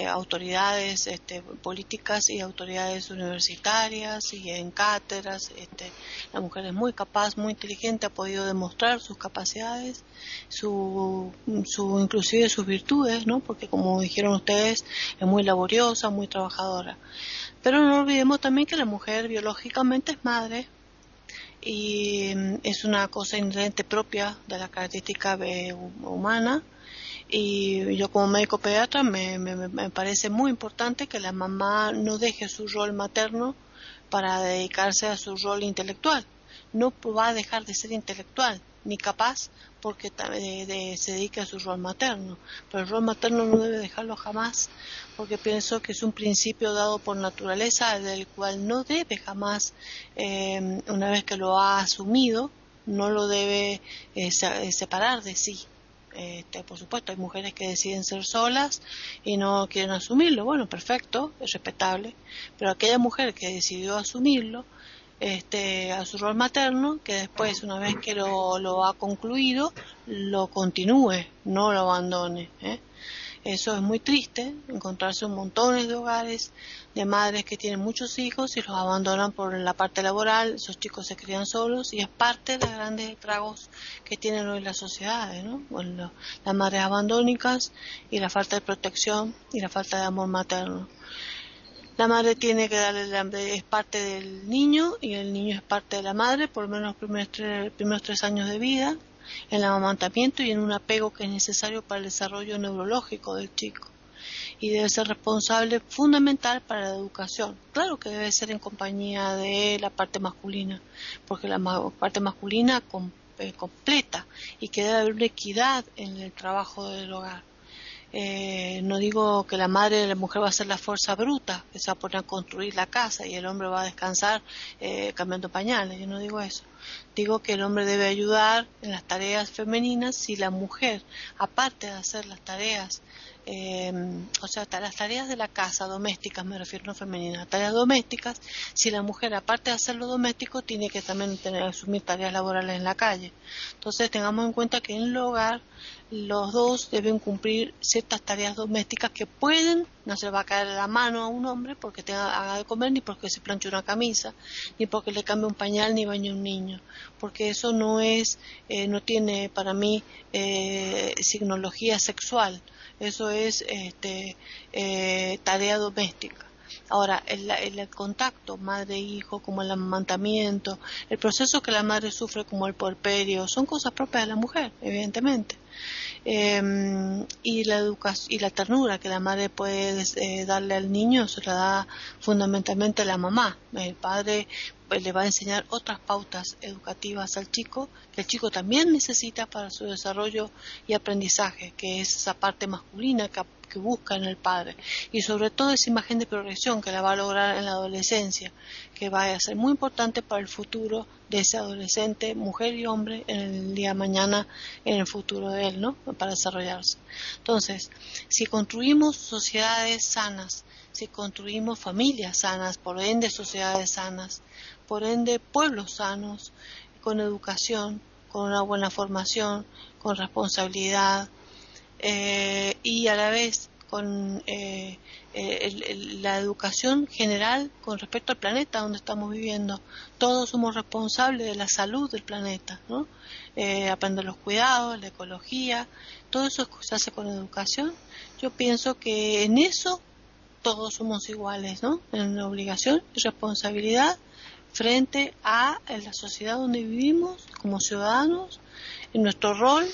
autoridades este, políticas y autoridades universitarias y en cátedras. Este, la mujer es muy capaz, muy inteligente, ha podido demostrar sus capacidades, su, su inclusive sus virtudes, ¿no? porque como dijeron ustedes, es muy laboriosa, muy trabajadora. Pero no olvidemos también que la mujer biológicamente es madre y mm, es una cosa inherente propia de la característica humana y yo como médico pediatra me, me, parece muy importante que la mamá no deje su rol materno para dedicarse a su rol intelectual. No va a dejar de ser intelectual ni capaz porque se dedique a su rol materno. Pero el rol materno no debe dejarlo jamás porque pienso que es un principio dado por naturaleza del cual no debe jamás, eh, una vez que lo ha asumido, no lo debe eh, eh, separar de sí. Este, por supuesto, hay mujeres que deciden ser solas y no quieren asumirlo. Bueno, perfecto, es respetable. Pero aquella mujer que decidió asumirlo, este, a su rol materno, que después, una vez que lo, lo ha concluido, lo continúe, no lo abandone. ¿eh? Eso es muy triste, encontrarse un montón de hogares de madres que tienen muchos hijos y los abandonan por la parte laboral, esos chicos se crían solos y es parte de grandes tragos que tienen hoy las sociedades, ¿no? Las madres abandónicas y la falta de protección y la falta de amor materno. La madre tiene que darle, la, es parte del niño y el niño es parte de la madre por lo menos los primeros tres, primeros tres años de vida, en el amamantamiento y en un apego que es necesario para el desarrollo neurológico del chico. Y debe ser responsable fundamental para la educación. Claro que debe ser en compañía de la parte masculina, porque la parte masculina eh, completa y que debe haber una equidad en el trabajo del hogar eh, no digo que la madre de la mujer va a ser la fuerza bruta, que se va a poner a construir la casa y el hombre va a descansar eh, cambiando pañales, yo no digo eso. Digo que el hombre debe ayudar en las tareas femeninas si la mujer, aparte de hacer las tareas Em, o sea, las tareas de la casa, domésticas, me refiero no femeninas, tareas domésticas, si la mujer, aparte de hacer lo doméstico, tiene que también asumir tareas laborales en la calle. Entonces, tengamos en cuenta que en el hogar los dos deben cumplir ciertas tareas domésticas que pueden, no se le va a caer la mano a un hombre porque tenga haga de comer, ni porque se planche una camisa, ni porque le cambie un pañal, ni bañe un niño, porque eso no es, eh, no tiene para mí eh, signología sexual eso es este, eh, tarea doméstica. Ahora, el, el, contacto madre-hijo, como el amamantamiento, el proceso que la madre sufre como el porperio, son cosas propias de la mujer, evidentemente. Em, y la educación y la ternura que la madre puede eh, darle al niño se la da fundamentalmente la mamá. El padre pues, le va a enseñar otras pautas educativas al chico que el chico también necesita para su desarrollo y aprendizaje, que es esa parte masculina que, busca en el padre y sobre todo esa imagen de progresión que la va a lograr en la adolescencia, que va a ser muy importante para el futuro de ese adolescente, mujer y hombre, en el día de mañana, en el futuro de él, ¿no? Para desarrollarse. Entonces, si construimos sociedades sanas, si construimos familias sanas, por ende sociedades sanas, por ende pueblos sanos, con educación, con una buena formación, con responsabilidad eh, y a la vez con eh, la educación general con respecto al planeta donde estamos viviendo. Todos somos responsables de la salud del planeta, ¿no? Eh, aprender los cuidados, la ecología, todo eso se hace con educación. Yo pienso que en eso todos somos iguales, ¿no? En obligación y responsabilidad frente a la sociedad donde vivimos como ciudadanos, en nuestro rol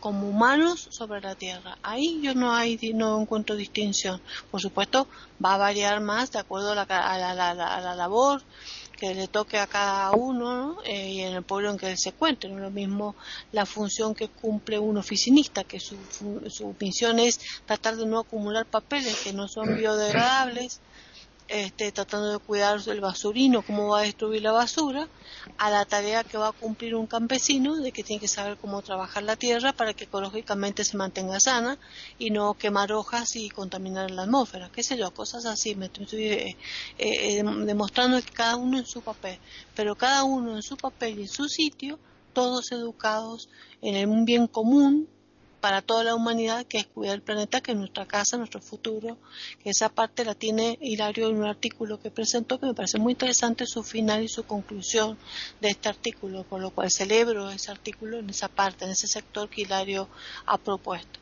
como humanos sobre la Tierra. Ahí yo no hay no encuentro distinción. Por supuesto, va a variar más de acuerdo a la, a la, a la, labor que le toque a cada uno eh, y en el pueblo en que se encuentre. No es lo mismo la función que cumple un oficinista, que su, su misión es tratar de no acumular papeles que no son biodegradables este, tratando de cuidar el basurino, cómo va a destruir la basura, a la tarea que va a cumplir un campesino de que tiene que saber cómo trabajar la tierra para que ecológicamente se mantenga sana y no quemar hojas y contaminar la atmósfera, qué sé yo, cosas así. Me estoy eh, eh, demostrando que cada uno en su papel, pero cada uno en su papel y en su sitio, todos educados en un bien común para toda la humanidad, que es cuidar el planeta, que es nuestra casa, nuestro futuro, que esa parte la tiene Hilario en un artículo que presentó, que me parece muy interesante su final y su conclusión de este artículo, por lo cual celebro ese artículo en esa parte, en ese sector que Hilario ha propuesto.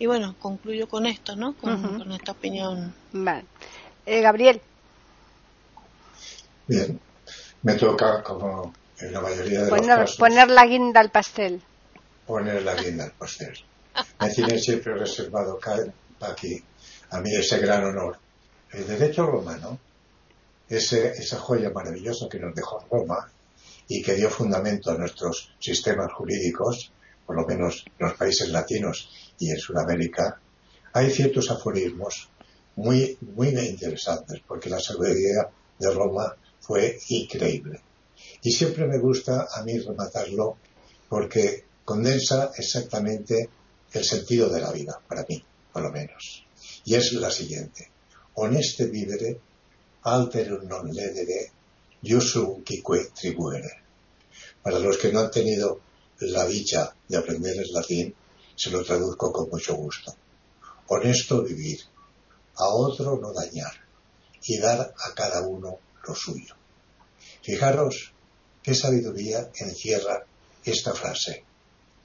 Y bueno, concluyo con esto, ¿no? Con, esta opinión. Vale. Eh, Gabriel. Bien, me toca, como en la mayoría de poner, los casos, poner la guinda al pastel. Poner la guinda al pastel. Me tiene siempre reservado aquí a mí ese gran honor. El derecho romano, ese, esa joya maravillosa que nos dejó Roma y que dio fundamento a nuestros sistemas jurídicos, por lo menos en los países latinos y en Sudamérica, hay ciertos aforismos muy, muy interesantes, porque la sabiduría de Roma fue increíble. Y siempre me gusta a mí rematarlo porque condensa exactamente el sentido de la vida, para mí, por lo menos. Y es la siguiente. Honeste vivere, alterum non ledere, iusum quique tribuere. Para los que no han tenido la dicha de aprender el latín, se lo traduzco con mucho gusto. Honesto vivir, a otro no dañar y dar a cada uno lo suyo. Fijaros qué sabiduría encierra esta frase,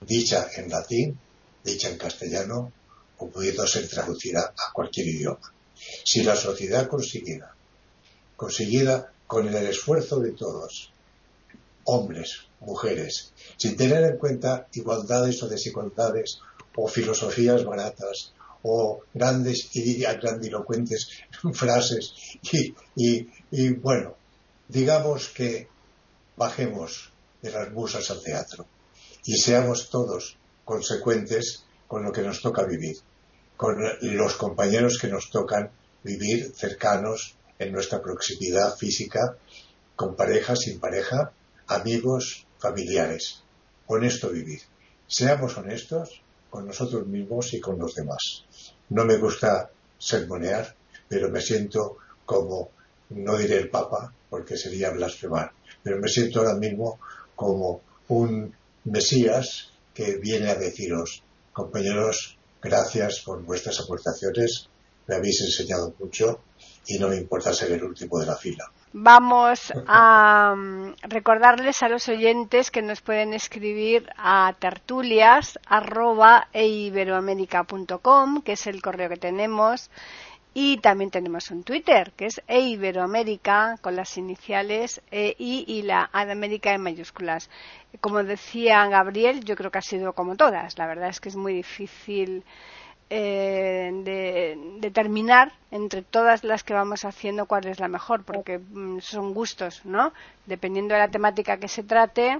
dicha en latín dicha en castellano o pudiendo ser traducida a cualquier idioma. Si la sociedad consiguiera, consiguiera con el esfuerzo de todos, hombres, mujeres, sin tener en cuenta igualdades o desigualdades o filosofías baratas o grandes y grandilocuentes frases y, y bueno, digamos que bajemos de las musas al teatro y seamos todos consecuentes con lo que nos toca vivir, con los compañeros que nos tocan vivir cercanos en nuestra proximidad física, con pareja, sin pareja, amigos, familiares. Honesto vivir. Seamos honestos con nosotros mismos y con los demás. No me gusta sermonear, pero me siento como, no diré el Papa, porque sería blasfemar, pero me siento ahora mismo como un Mesías que viene a deciros, compañeros, gracias por vuestras aportaciones, me habéis enseñado mucho y no me importa ser el último de la fila. Vamos a mm, recordarles a los oyentes que nos pueden escribir a tertulias@eiberoamerica.com, que es el correo que tenemos, y también tenemos un Twitter, que es eiberoamerica con las iniciales E I y la A de América en mayúsculas. Como decía Gabriel, yo creo que ha sido como todas. La verdad es que es muy difícil eh, de determinar entre todas las que vamos haciendo cuál es la mejor, porque mm, son gustos, ¿no? Dependiendo de la temática que se trate,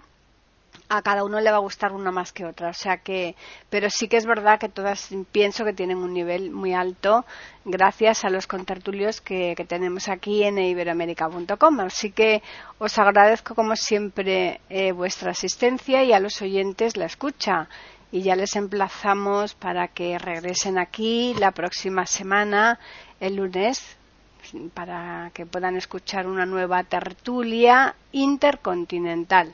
a cada uno le va a gustar una más que otra. O sea que, pero sí que es verdad que todas pienso que tienen un nivel muy alto gracias a los contertulios que, que tenemos aquí en iberoamérica.com. Así que os agradezco como siempre eh, vuestra asistencia y a los oyentes la escucha y ya les emplazamos para que regresen aquí la próxima semana, el lunes, para que puedan escuchar una nueva tertulia intercontinental.